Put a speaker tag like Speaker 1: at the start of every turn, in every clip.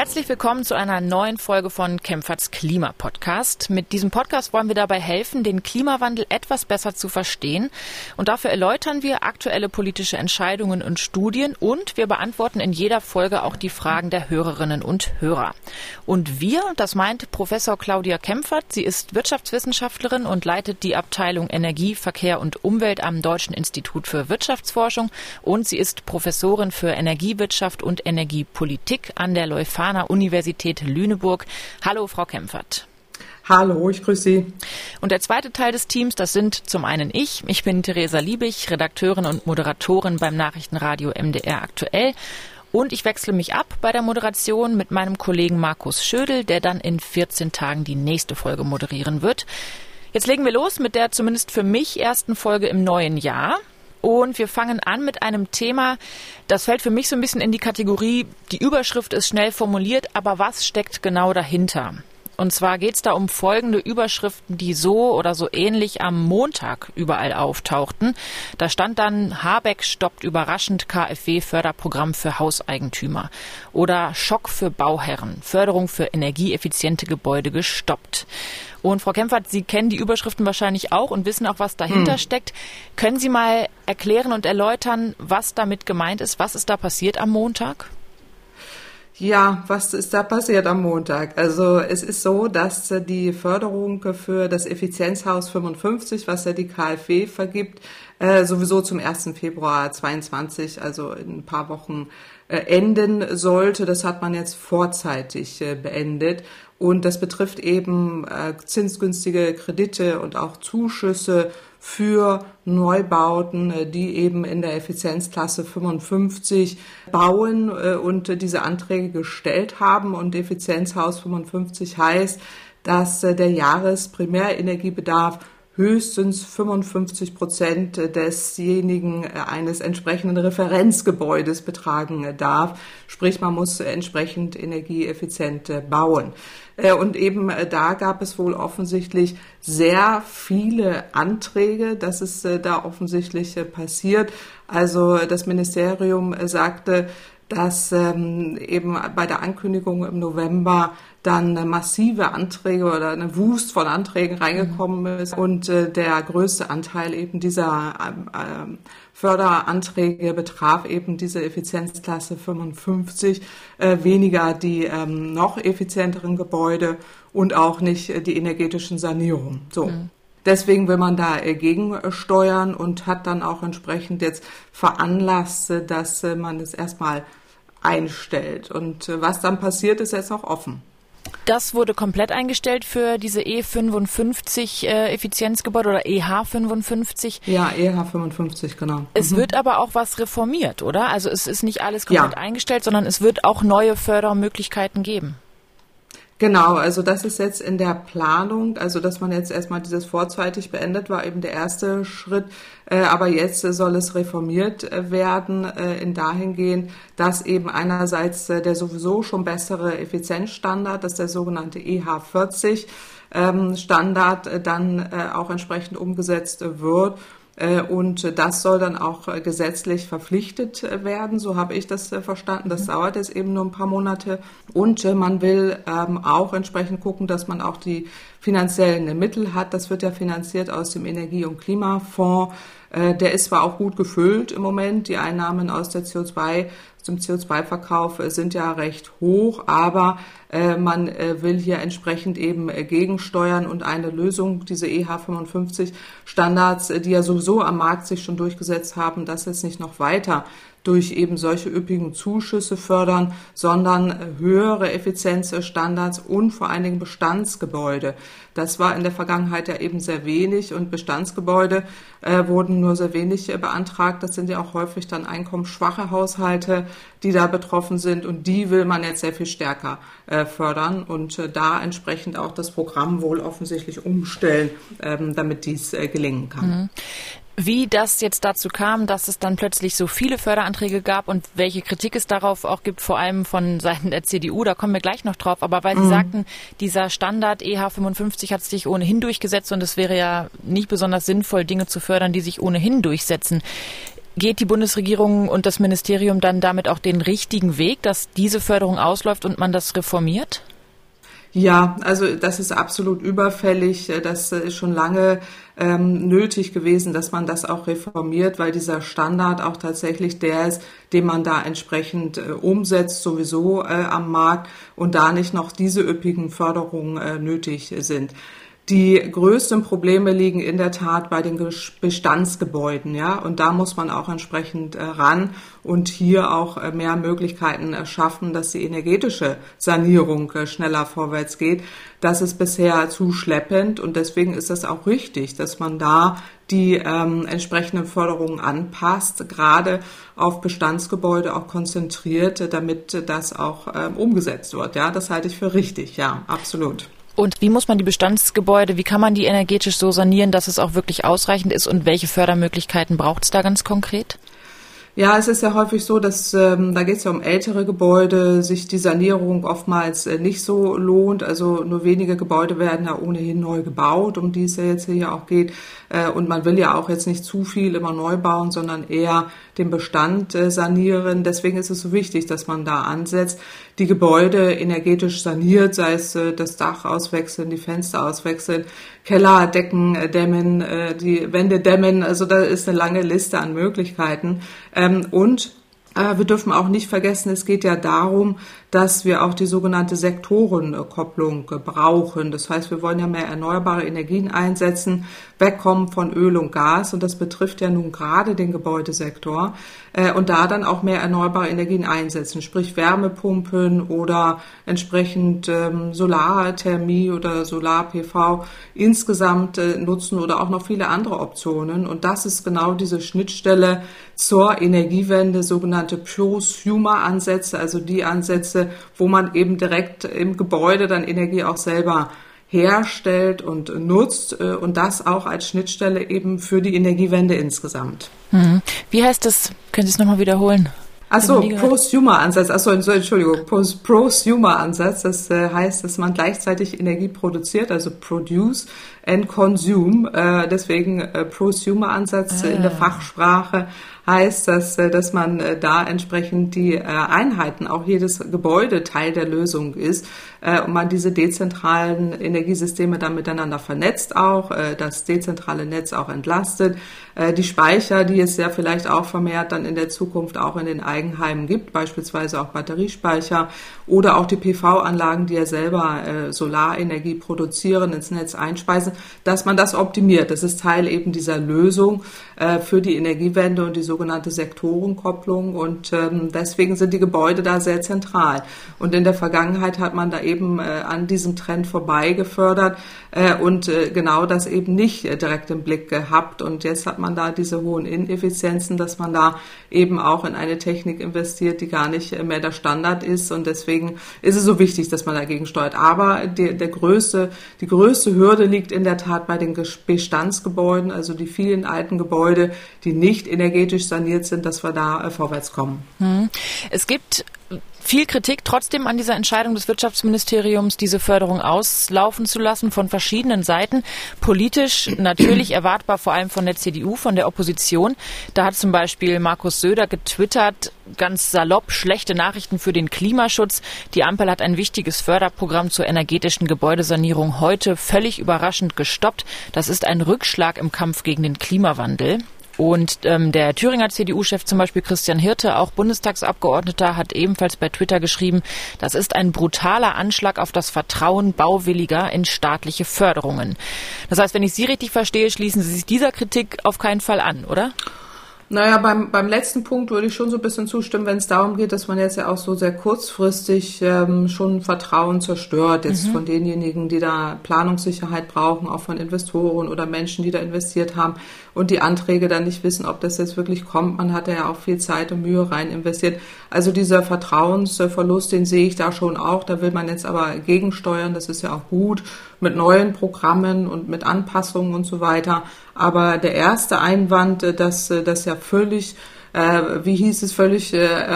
Speaker 1: Herzlich willkommen zu einer neuen Folge von Kempferts Klimapodcast. Mit diesem Podcast wollen wir dabei helfen, den Klimawandel etwas besser zu verstehen. Und dafür erläutern wir aktuelle politische Entscheidungen und Studien und wir beantworten in jeder Folge auch die Fragen der Hörerinnen und Hörer. Und wir, das meint Professor Claudia Kempfert. Sie ist Wirtschaftswissenschaftlerin und leitet die Abteilung Energie, Verkehr und Umwelt am Deutschen Institut für Wirtschaftsforschung und sie ist Professorin für Energiewirtschaft und Energiepolitik an der Leuphana Leuphana Universität Lüneburg. Hallo, Frau Kempfert.
Speaker 2: Hallo, ich grüße Sie.
Speaker 1: Und der zweite Teil des Teams, das sind zum einen ich. Ich bin Theresa Liebig, Redakteurin und Moderatorin beim Nachrichtenradio MDR aktuell. Und ich wechsle mich ab bei der Moderation mit meinem Kollegen Markus Schödel, der dann in 14 Tagen die nächste Folge moderieren wird. Jetzt legen wir los mit der zumindest für mich ersten Folge im neuen Jahr. Und wir fangen an mit einem Thema, das fällt für mich so ein bisschen in die Kategorie, die Überschrift ist schnell formuliert, aber was steckt genau dahinter? Und zwar geht es da um folgende Überschriften, die so oder so ähnlich am Montag überall auftauchten. Da stand dann, Habeck stoppt überraschend KfW-Förderprogramm für Hauseigentümer. Oder Schock für Bauherren, Förderung für energieeffiziente Gebäude gestoppt. Und Frau Kempfert, Sie kennen die Überschriften wahrscheinlich auch und wissen auch, was dahinter hm. steckt. Können Sie mal erklären und erläutern, was damit gemeint ist? Was ist da passiert am Montag?
Speaker 2: Ja, was ist da passiert am Montag? Also es ist so, dass die Förderung für das Effizienzhaus 55, was ja die KfW vergibt, äh, sowieso zum 1. Februar 22, also in ein paar Wochen äh, enden sollte. Das hat man jetzt vorzeitig äh, beendet. Und das betrifft eben zinsgünstige Kredite und auch Zuschüsse für Neubauten, äh, die eben in der Effizienzklasse 55 bauen äh, und diese Anträge gestellt haben. Und Effizienzhaus 55 heißt, dass äh, der Jahresprimärenergiebedarf höchstens 55 Prozent desjenigen eines entsprechenden Referenzgebäudes betragen darf. Sprich, man muss entsprechend energieeffizient bauen. Äh, und eben äh, da gab es wohl offensichtlich sehr viele Anträge. Das ist äh, da offensichtlich passiert. Also das Ministerium sagte, dass ähm, eben bei der Ankündigung im November dann massive Anträge oder eine Wust von Anträgen reingekommen ist und äh, der größte Anteil eben dieser äh, Förderanträge betraf eben diese Effizienzklasse 55, äh, weniger die ähm, noch effizienteren Gebäude und auch nicht die energetischen Sanierungen. So. Mhm. Deswegen will man da gegensteuern und hat dann auch entsprechend jetzt veranlasst, dass man es erstmal einstellt. Und äh, was dann passiert, ist jetzt noch offen.
Speaker 1: Das wurde komplett eingestellt für diese E55 äh, Effizienzgebäude oder EH55.
Speaker 2: Ja, EH55, genau.
Speaker 1: Es mhm. wird aber auch was reformiert, oder? Also es ist nicht alles komplett ja. eingestellt, sondern es wird auch neue Fördermöglichkeiten geben.
Speaker 2: Genau, also das ist jetzt in der Planung, also dass man jetzt erstmal dieses vorzeitig beendet, war eben der erste Schritt, äh, aber jetzt soll es reformiert äh, werden äh, in dahingehend, dass eben einerseits der sowieso schon bessere Effizienzstandard, das ist der sogenannte EH40 ähm, Standard, dann auch entsprechend umgesetzt wird und das soll dann auch äh, gesetzlich verpflichtet äh, werden. So habe ich das verstanden. Das dauert jetzt eben nur ein paar Monate. Und man will ähm, auch entsprechend gucken, dass man auch die finanziellen Mittel hat. Das wird ja finanziert aus dem Energie- und Klimafonds. Der ist zwar auch gut gefüllt im Moment. Die Einnahmen aus der CO2 zum CO2-Verkauf äh, sind ja recht hoch, aber äh, man äh, will hier entsprechend eben äh, gegensteuern und eine Lösung, diese EH55-Standards, äh, die ja sowieso am Markt sich schon durchgesetzt haben, das jetzt nicht noch weiter durch eben solche üppigen Zuschüsse fördern, sondern höhere Effizienzstandards und vor allen Dingen Bestandsgebäude. Das war in der Vergangenheit ja eben sehr wenig und Bestandsgebäude äh, wurden nur sehr wenig äh, beantragt. Das sind ja auch häufig dann einkommensschwache Haushalte, die da betroffen sind und die will man jetzt sehr viel stärker äh, fördern und äh, da entsprechend auch das Programm wohl offensichtlich umstellen, ähm, damit dies äh, gelingen kann. Mhm.
Speaker 1: Wie das jetzt dazu kam, dass es dann plötzlich so viele Förderanträge gab und welche Kritik es darauf auch gibt, vor allem von Seiten der CDU, da kommen wir gleich noch drauf. Aber weil Sie mhm. sagten, dieser Standard EH55 hat sich ohnehin durchgesetzt und es wäre ja nicht besonders sinnvoll, Dinge zu fördern, die sich ohnehin durchsetzen. Geht die Bundesregierung und das Ministerium dann damit auch den richtigen Weg, dass diese Förderung ausläuft und man das reformiert?
Speaker 2: Ja, also das ist absolut überfällig. Das ist schon lange ähm, nötig gewesen, dass man das auch reformiert, weil dieser Standard auch tatsächlich der ist, den man da entsprechend äh, umsetzt, sowieso äh, am Markt und da nicht noch diese üppigen Förderungen äh, nötig sind. Die größten Probleme liegen in der Tat bei den Bestandsgebäuden, ja, und da muss man auch entsprechend äh, ran und hier auch äh, mehr Möglichkeiten schaffen, dass die energetische Sanierung äh, schneller vorwärts geht. Das ist bisher zu schleppend und deswegen ist es auch richtig, dass man da die ähm, entsprechenden Förderungen anpasst, gerade auf Bestandsgebäude auch konzentriert, damit das auch ähm, umgesetzt wird. Ja, das halte ich für richtig. Ja, absolut.
Speaker 1: Und wie muss man die Bestandsgebäude, wie kann man die energetisch so sanieren, dass es auch wirklich ausreichend ist und welche Fördermöglichkeiten braucht es da ganz konkret?
Speaker 2: Ja, es ist ja häufig so, dass ähm, da geht es ja um ältere Gebäude, sich die Sanierung oftmals äh, nicht so lohnt. Also nur wenige Gebäude werden ja ohnehin neu gebaut, um die es ja jetzt hier auch geht. Äh, und man will ja auch jetzt nicht zu viel immer neu bauen, sondern eher den Bestand äh, sanieren. Deswegen ist es so wichtig, dass man da ansetzt, die Gebäude energetisch saniert, sei es äh, das Dach auswechseln, die Fenster auswechseln, Keller decken, dämmen, die Wände dämmen. Also da ist eine lange Liste an Möglichkeiten. Ähm, und wir dürfen auch nicht vergessen, es geht ja darum, dass wir auch die sogenannte Sektorenkopplung brauchen. Das heißt, wir wollen ja mehr erneuerbare Energien einsetzen, wegkommen von Öl und Gas und das betrifft ja nun gerade den Gebäudesektor äh, und da dann auch mehr erneuerbare Energien einsetzen, sprich Wärmepumpen oder entsprechend ähm, Solarthermie oder Solar-PV insgesamt äh, nutzen oder auch noch viele andere Optionen und das ist genau diese Schnittstelle zur Energiewende, sogenannte Prosumer-Ansätze, also die Ansätze, Ansätze, wo man eben direkt im Gebäude dann Energie auch selber herstellt und nutzt äh, und das auch als Schnittstelle eben für die Energiewende insgesamt.
Speaker 1: Mhm. Wie heißt das? Können Sie es nochmal wiederholen?
Speaker 2: Achso, Prosumer-Ansatz. Achso, Entschuldigung, Prosumer-Ansatz. Das äh, heißt, dass man gleichzeitig Energie produziert, also produce and consume. Äh, deswegen äh, Prosumer-Ansatz ah. in der Fachsprache heißt das, äh, dass man äh, da entsprechend die äh, Einheiten, auch jedes Gebäude Teil der Lösung ist und man diese dezentralen Energiesysteme dann miteinander vernetzt auch, das dezentrale Netz auch entlastet. Die Speicher, die es ja vielleicht auch vermehrt dann in der Zukunft auch in den Eigenheimen gibt, beispielsweise auch Batteriespeicher oder auch die PV-Anlagen, die ja selber Solarenergie produzieren, ins Netz einspeisen, dass man das optimiert. Das ist Teil eben dieser Lösung für die Energiewende und die sogenannte Sektorenkopplung und ähm, deswegen sind die Gebäude da sehr zentral. Und in der Vergangenheit hat man da eben äh, an diesem Trend vorbei gefördert äh, und äh, genau das eben nicht äh, direkt im Blick gehabt. Und jetzt hat man da diese hohen Ineffizienzen, dass man da eben auch in eine Technik investiert, die gar nicht äh, mehr der Standard ist. Und deswegen ist es so wichtig, dass man dagegen steuert. Aber die, der größte, die größte Hürde liegt in der Tat bei den Bestandsgebäuden, also die vielen alten Gebäude, die nicht energetisch saniert sind, dass wir da äh, vorwärts kommen.
Speaker 1: Hm. Es gibt viel Kritik trotzdem an dieser Entscheidung des Wirtschaftsministeriums, diese Förderung auslaufen zu lassen von verschiedenen Seiten. Politisch natürlich erwartbar vor allem von der CDU, von der Opposition. Da hat zum Beispiel Markus Söder getwittert, ganz salopp, schlechte Nachrichten für den Klimaschutz. Die Ampel hat ein wichtiges Förderprogramm zur energetischen Gebäudesanierung heute völlig überraschend gestoppt. Das ist ein Rückschlag im Kampf gegen den Klimawandel. Und ähm, der Thüringer CDU-Chef zum Beispiel Christian Hirte, auch Bundestagsabgeordneter, hat ebenfalls bei Twitter geschrieben, das ist ein brutaler Anschlag auf das Vertrauen Bauwilliger in staatliche Förderungen. Das heißt, wenn ich Sie richtig verstehe, schließen Sie sich dieser Kritik auf keinen Fall an, oder?
Speaker 2: Naja, beim, beim letzten Punkt würde ich schon so ein bisschen zustimmen, wenn es darum geht, dass man jetzt ja auch so sehr kurzfristig ähm, schon Vertrauen zerstört, jetzt mhm. von denjenigen, die da Planungssicherheit brauchen, auch von Investoren oder Menschen, die da investiert haben und die Anträge dann nicht wissen, ob das jetzt wirklich kommt. Man hat ja auch viel Zeit und Mühe rein investiert. Also dieser Vertrauensverlust, den sehe ich da schon auch. Da will man jetzt aber gegensteuern. Das ist ja auch gut mit neuen Programmen und mit Anpassungen und so weiter. Aber der erste Einwand, dass das ja völlig äh, wie hieß es, völlig äh, äh,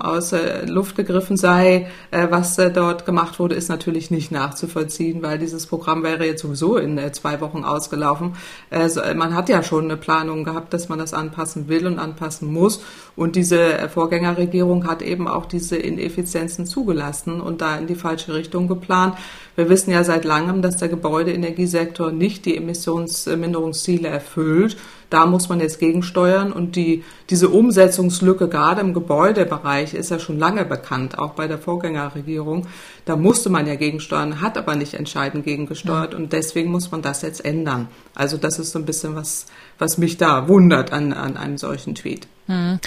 Speaker 2: aus der Luft gegriffen sei, äh, was äh, dort gemacht wurde, ist natürlich nicht nachzuvollziehen, weil dieses Programm wäre jetzt sowieso in äh, zwei Wochen ausgelaufen. Äh, so, man hat ja schon eine Planung gehabt, dass man das anpassen will und anpassen muss. Und diese Vorgängerregierung hat eben auch diese Ineffizienzen zugelassen und da in die falsche Richtung geplant. Wir wissen ja seit langem, dass der Gebäudeenergiesektor nicht die Emissionsminderungsziele erfüllt. Da muss man jetzt gegensteuern und die, diese Umsetzungslücke gerade im Gebäudebereich ist ja schon lange bekannt, auch bei der Vorgängerregierung. Da musste man ja gegensteuern, hat aber nicht entscheidend gegengesteuert und deswegen muss man das jetzt ändern. Also das ist so ein bisschen was, was mich da wundert an, an einem solchen Tweet. Hm.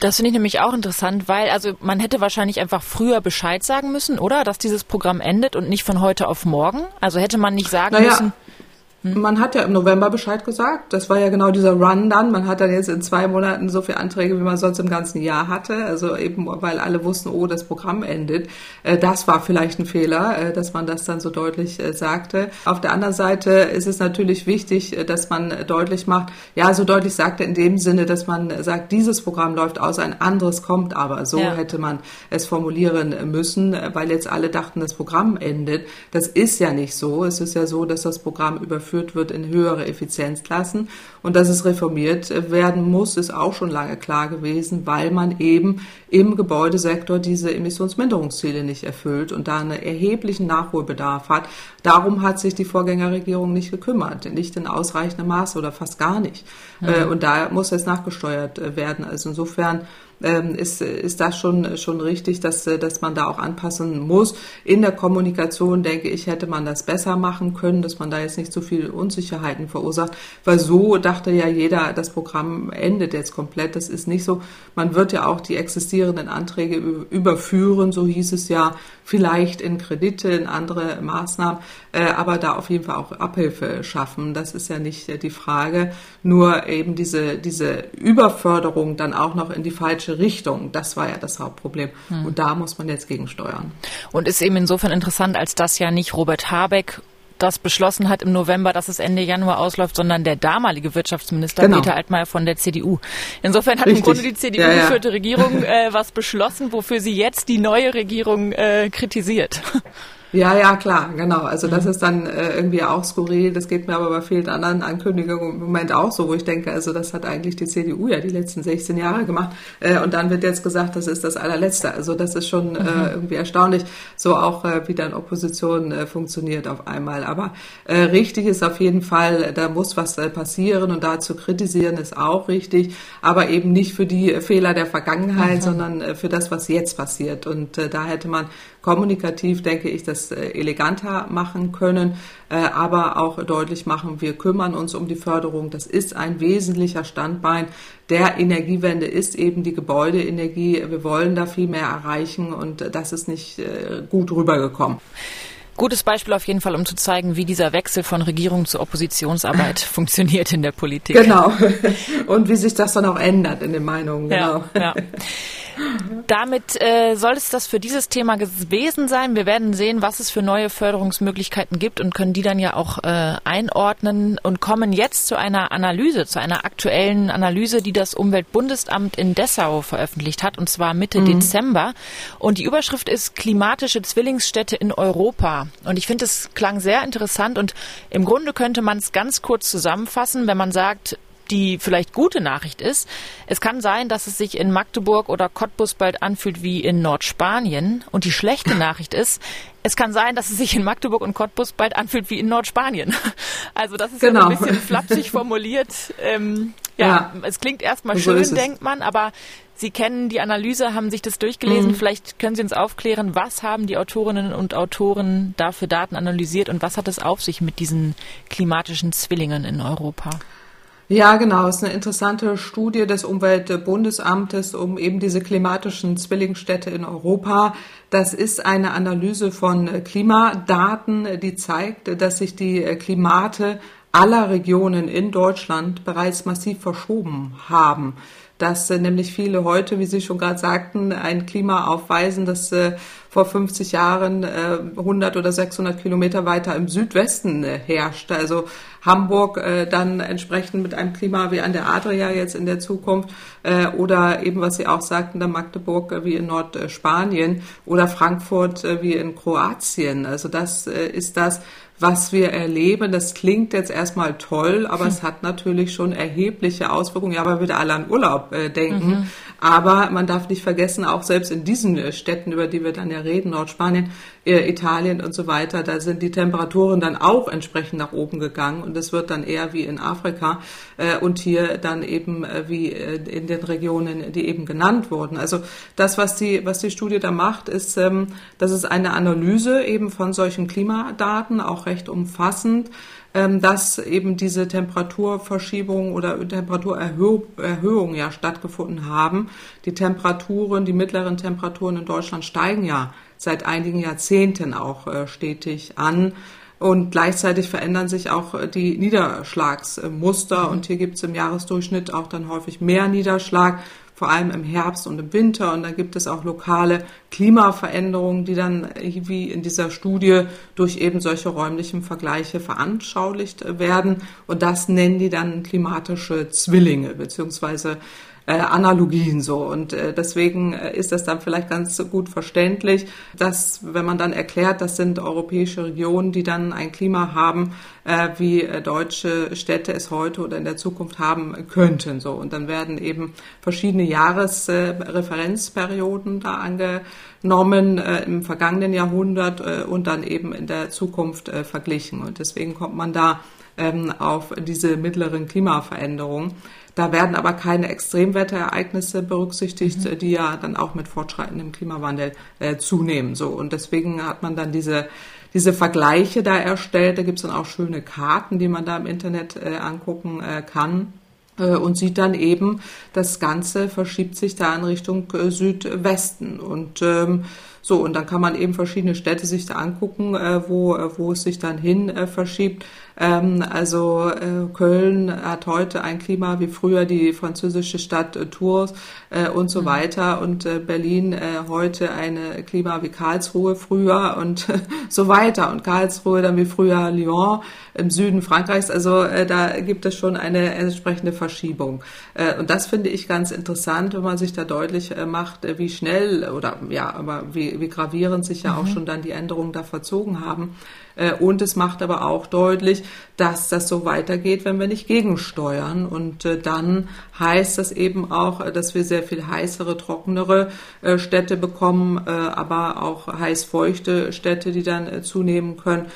Speaker 1: Das finde ich nämlich auch interessant, weil also man hätte wahrscheinlich einfach früher Bescheid sagen müssen, oder? Dass dieses Programm endet und nicht von heute auf morgen. Also hätte man nicht sagen naja, müssen.
Speaker 2: Hm? Man hat ja im November Bescheid gesagt. Das war ja genau dieser Run dann. Man hat dann jetzt in zwei Monaten so viele Anträge, wie man sonst im ganzen Jahr hatte. Also eben, weil alle wussten, oh, das Programm endet. Äh, das war vielleicht ein Fehler, äh, dass man das dann so deutlich äh, sagte. Auf der anderen Seite ist es natürlich wichtig, dass man deutlich macht, ja, so deutlich sagte in dem Sinne, dass man sagt, dieses Programm läuft aus, ein anderes kommt aber. So ja. hätte man es formulieren müssen, weil jetzt alle dachten, das Programm endet. Das ist ja nicht so. Es ist ja so, dass das Programm überführt überführt wird in höhere Effizienzklassen. Und dass es reformiert werden muss, ist auch schon lange klar gewesen, weil man eben im Gebäudesektor diese Emissionsminderungsziele nicht erfüllt und da einen erheblichen Nachholbedarf hat. Darum hat sich die Vorgängerregierung nicht gekümmert, nicht in ausreichendem Maße oder fast gar nicht. Mhm. Und da muss jetzt nachgesteuert werden. Also insofern ähm, ist, ist das schon, schon richtig, dass, dass man da auch anpassen muss. In der Kommunikation, denke ich, hätte man das besser machen können, dass man da jetzt nicht so viel Unsicherheiten verursacht, weil so dachte ja jeder, das Programm endet jetzt komplett. Das ist nicht so. Man wird ja auch die existierenden Anträge überführen, so hieß es ja, vielleicht in Kredite, in andere Maßnahmen, äh, aber da auf jeden Fall auch Abhilfe schaffen. Das ist ja nicht die Frage. Nur eben diese, diese Überförderung dann auch noch in die falsche Richtung, das war ja das Hauptproblem. Hm. Und da muss man jetzt gegensteuern.
Speaker 1: Und ist eben insofern interessant, als dass ja nicht Robert Habeck das beschlossen hat im November, dass es Ende Januar ausläuft, sondern der damalige Wirtschaftsminister genau. Peter Altmaier von der CDU. Insofern hat Richtig. im Grunde die CDU-geführte ja, ja. Regierung äh, was beschlossen, wofür sie jetzt die neue Regierung äh, kritisiert.
Speaker 2: Ja, ja, klar, genau. Also das mhm. ist dann äh, irgendwie auch skurril. Das geht mir aber bei vielen anderen Ankündigungen im Moment auch so, wo ich denke, also das hat eigentlich die CDU ja die letzten 16 Jahre gemacht. Äh, und dann wird jetzt gesagt, das ist das allerletzte. Also das ist schon äh, mhm. irgendwie erstaunlich, so auch äh, wie dann Opposition äh, funktioniert auf einmal. Aber äh, richtig ist auf jeden Fall, da muss was äh, passieren und da zu kritisieren ist auch richtig, aber eben nicht für die Fehler der Vergangenheit, mhm. sondern äh, für das, was jetzt passiert. Und äh, da hätte man kommunikativ, denke ich, das äh, eleganter machen können, äh, aber auch deutlich machen, wir kümmern uns um die Förderung. Das ist ein wesentlicher Standbein der Energiewende, ist eben die Gebäudeenergie. Wir wollen da viel mehr erreichen und das ist nicht äh, gut rübergekommen.
Speaker 1: Gutes Beispiel auf jeden Fall, um zu zeigen, wie dieser Wechsel von Regierung zu Oppositionsarbeit funktioniert in der Politik.
Speaker 2: Genau. Und wie sich das dann auch ändert in den Meinungen. Genau. Ja, ja.
Speaker 1: Damit äh, soll es das für dieses Thema gewesen sein. Wir werden sehen, was es für neue Förderungsmöglichkeiten gibt und können die dann ja auch äh, einordnen und kommen jetzt zu einer Analyse, zu einer aktuellen Analyse, die das Umweltbundesamt in Dessau veröffentlicht hat, und zwar Mitte mhm. Dezember. Und die Überschrift ist Klimatische Zwillingsstädte in Europa. Und ich finde, es klang sehr interessant und im Grunde könnte man es ganz kurz zusammenfassen, wenn man sagt, die vielleicht gute Nachricht ist, es kann sein, dass es sich in Magdeburg oder Cottbus bald anfühlt wie in Nordspanien. Und die schlechte Nachricht ist, es kann sein, dass es sich in Magdeburg und Cottbus bald anfühlt wie in Nordspanien. Also das ist genau. ja ein bisschen flapsig formuliert. Ähm, ja, ja, es klingt erstmal so schön, denkt man, aber Sie kennen die Analyse, haben sich das durchgelesen. Mhm. Vielleicht können Sie uns aufklären, was haben die Autorinnen und Autoren da für Daten analysiert und was hat es auf sich mit diesen klimatischen Zwillingen in Europa?
Speaker 2: Ja, genau. Es ist eine interessante Studie des Umweltbundesamtes um eben diese klimatischen Zwillingsstädte in Europa. Das ist eine Analyse von Klimadaten, die zeigt, dass sich die Klimate aller Regionen in Deutschland bereits massiv verschoben haben dass äh, nämlich viele heute, wie Sie schon gerade sagten, ein Klima aufweisen, das äh, vor 50 Jahren äh, 100 oder 600 Kilometer weiter im Südwesten äh, herrscht. Also Hamburg äh, dann entsprechend mit einem Klima wie an der Adria jetzt in der Zukunft äh, oder eben, was Sie auch sagten, der Magdeburg äh, wie in Nordspanien oder Frankfurt äh, wie in Kroatien. Also das äh, ist das, was wir erleben. Das klingt jetzt erstmal toll, aber hm. es hat natürlich schon erhebliche Auswirkungen. Ja, aber wieder alle an Urlaub äh, denken. Mhm. Aber man darf nicht vergessen, auch selbst in diesen äh, Städten, über die wir dann ja reden, Nordspanien, äh, Italien und so weiter, da sind die Temperaturen dann auch entsprechend nach oben gegangen und es wird dann eher wie in Afrika äh, und hier dann eben wie in den Regionen, die eben genannt wurden. Also das, was die, was die Studie da macht, ist, ähm, das ist eine Analyse eben von solchen Klimadaten, auch recht umfassend dass eben diese Temperaturverschiebungen oder Temperaturerhöhungen ja stattgefunden haben. Die Temperaturen, die mittleren Temperaturen in Deutschland steigen ja seit einigen Jahrzehnten auch äh, stetig an. Und gleichzeitig verändern sich auch äh, die Niederschlagsmuster. Mhm. Und hier gibt es im Jahresdurchschnitt auch dann häufig mehr Niederschlag vor allem im Herbst und im Winter. Und dann gibt es auch lokale Klimaveränderungen, die dann wie in dieser Studie durch eben solche räumlichen Vergleiche veranschaulicht werden. Und das nennen die dann klimatische Zwillinge, beziehungsweise äh, Analogien so. Und äh, deswegen äh, ist das dann vielleicht ganz gut verständlich, dass wenn man dann erklärt, das sind europäische Regionen, die dann ein Klima haben, wie deutsche Städte es heute oder in der Zukunft haben könnten. So. Und dann werden eben verschiedene Jahresreferenzperioden da angenommen äh, im vergangenen Jahrhundert äh, und dann eben in der Zukunft äh, verglichen. Und deswegen kommt man da ähm, auf diese mittleren Klimaveränderungen. Da werden aber keine Extremwetterereignisse berücksichtigt, mhm. die ja dann auch mit fortschreitendem Klimawandel äh, zunehmen. So und deswegen hat man dann diese diese Vergleiche da erstellt. Da gibt's dann auch schöne Karten, die man da im Internet äh, angucken äh, kann äh, und sieht dann eben, das Ganze verschiebt sich da in Richtung äh, Südwesten und ähm, so, und dann kann man eben verschiedene Städte sich da angucken, äh, wo, äh, wo es sich dann hin äh, verschiebt. Ähm, also äh, Köln hat heute ein Klima wie früher die französische Stadt äh, Tours äh, und so mhm. weiter und Berlin heute eine Klima wie Karlsruhe früher und so weiter und Karlsruhe dann wie früher Lyon im Süden Frankreichs. Also da gibt es schon eine entsprechende Verschiebung und das finde ich ganz interessant, wenn man sich da deutlich macht, wie schnell oder ja, aber wie, wie gravierend sich ja mhm. auch schon dann die Änderungen da verzogen haben. Äh, und es macht aber auch deutlich, dass das so weitergeht, wenn wir nicht gegensteuern. Und äh, dann heißt das eben auch, äh, dass wir sehr viel heißere, trockenere Städte bekommen, aber auch heiß-feuchte Städte, die dann zunehmen können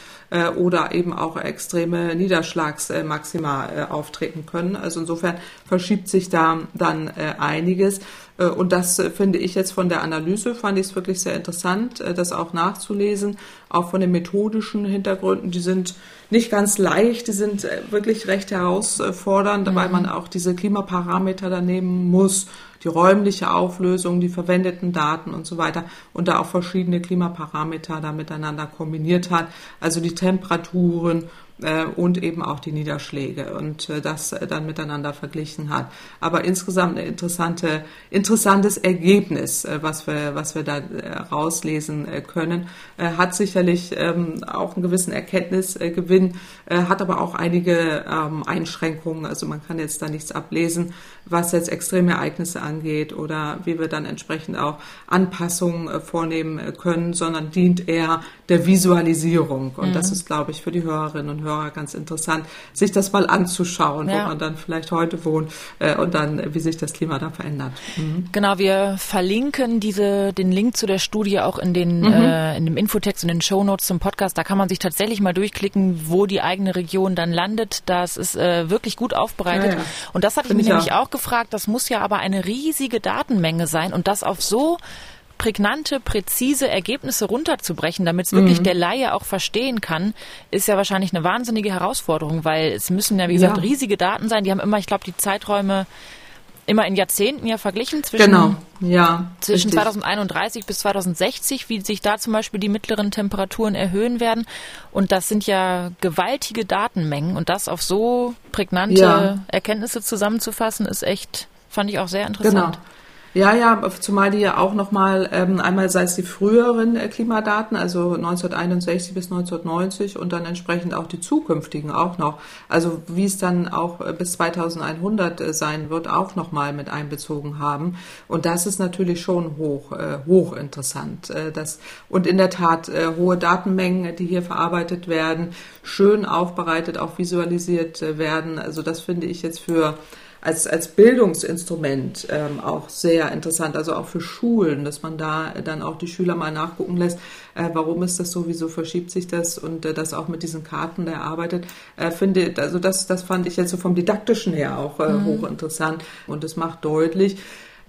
Speaker 2: oder eben auch extreme Niederschlagsmaxima auftreten können. Also insofern verschiebt sich da dann einiges. Äh, und das äh, finde ich jetzt von der Analyse, fand ich es wirklich sehr interessant, äh, das auch nachzulesen, auch von den methodischen Hintergründen. Die sind nicht ganz leicht, die sind wirklich recht herausfordernd, mhm. weil man auch diese Klimaparameter da nehmen muss, die räumliche Auflösung, die verwendeten Daten und so weiter und da auch verschiedene Klimaparameter da miteinander kombiniert hat, also die Temperaturen und eben auch die Niederschläge und äh, das äh, dann miteinander verglichen hat. Aber insgesamt ein interessante, interessantes Ergebnis, äh, was wir, was wir da äh, rauslesen äh, können, äh, hat sicherlich ähm, auch einen gewissen Erkenntnisgewinn, äh, hat aber auch einige ähm, Einschränkungen. Also man kann jetzt da nichts ablesen, was jetzt extreme Ereignisse angeht oder wie wir dann entsprechend auch Anpassungen äh, vornehmen äh, können, sondern dient eher der Visualisierung. Und mhm. das ist, glaube ich, für die Hörerinnen und Hörer ganz interessant, sich das mal anzuschauen, ja. wo man dann vielleicht heute wohnt äh, und dann, wie sich das Klima da verändert.
Speaker 1: Mhm. Genau, wir verlinken diese, den Link zu der Studie auch in, den, mhm. äh, in dem Infotext und den Shownotes zum Podcast. Da kann man sich tatsächlich mal durchklicken, wo die eigene Region dann landet. Das ist äh, wirklich gut aufbereitet. Ja, ja. Und das hatte ich mich nämlich auch gefragt. Das muss ja aber eine riesige Datenmenge sein und das auf so prägnante, präzise Ergebnisse runterzubrechen, damit es wirklich mhm. der Laie auch verstehen kann, ist ja wahrscheinlich eine wahnsinnige Herausforderung, weil es müssen ja, wie gesagt, ja. riesige Daten sein. Die haben immer, ich glaube, die Zeiträume immer in Jahrzehnten ja verglichen zwischen,
Speaker 2: genau. ja,
Speaker 1: zwischen 2031 bis 2060, wie sich da zum Beispiel die mittleren Temperaturen erhöhen werden. Und das sind ja gewaltige Datenmengen und das auf so prägnante ja. Erkenntnisse zusammenzufassen, ist echt, fand ich auch sehr interessant.
Speaker 2: Genau. Ja, ja, zumal die ja auch nochmal, ähm, einmal sei es die früheren äh, Klimadaten, also 1961 bis 1990 und dann entsprechend auch die zukünftigen auch noch. Also wie es dann auch äh, bis 2100 äh, sein wird, auch nochmal mit einbezogen haben. Und das ist natürlich schon hoch, äh, hoch interessant. Äh, das, und in der Tat äh, hohe Datenmengen, die hier verarbeitet werden, schön aufbereitet, auch visualisiert werden. Also das finde ich jetzt für als, als Bildungsinstrument ähm, auch sehr interessant, also auch für Schulen, dass man da dann auch die Schüler mal nachgucken lässt, äh, warum ist das so, wieso verschiebt sich das und äh, das auch mit diesen Karten erarbeitet, äh, finde, also das, das fand ich jetzt so vom Didaktischen her auch äh, mhm. hochinteressant und es macht deutlich,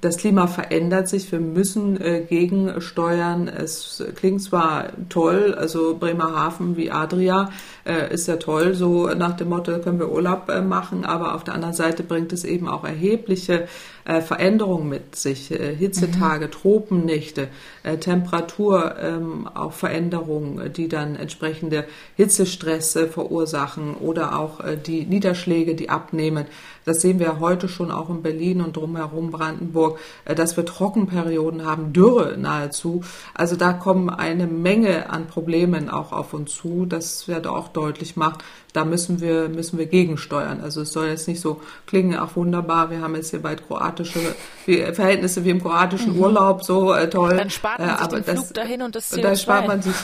Speaker 2: das Klima verändert sich, wir müssen äh, gegensteuern. Es klingt zwar toll, also Bremerhaven wie Adria äh, ist ja toll, so nach dem Motto, können wir Urlaub äh, machen, aber auf der anderen Seite bringt es eben auch erhebliche äh, Veränderungen mit sich. Äh, Hitzetage, mhm. Tropennächte, äh, Temperatur, ähm, auch Veränderungen, die dann entsprechende Hitzestress verursachen oder auch die Niederschläge, die abnehmen. Das sehen wir heute schon auch in Berlin und drumherum Brandenburg, äh, dass wir Trockenperioden haben, Dürre nahezu. Also da kommen eine Menge an Problemen auch auf uns zu. Das wird auch deutlich macht, da müssen wir, müssen wir gegensteuern. Also es soll jetzt nicht so klingen, ach wunderbar, wir haben jetzt hier bald kroatische Verhältnisse wie im kroatischen mhm. Urlaub, so äh, toll.
Speaker 1: Dann spart man äh, sich den das, Flug dahin und das CO2.
Speaker 2: Da spart man sich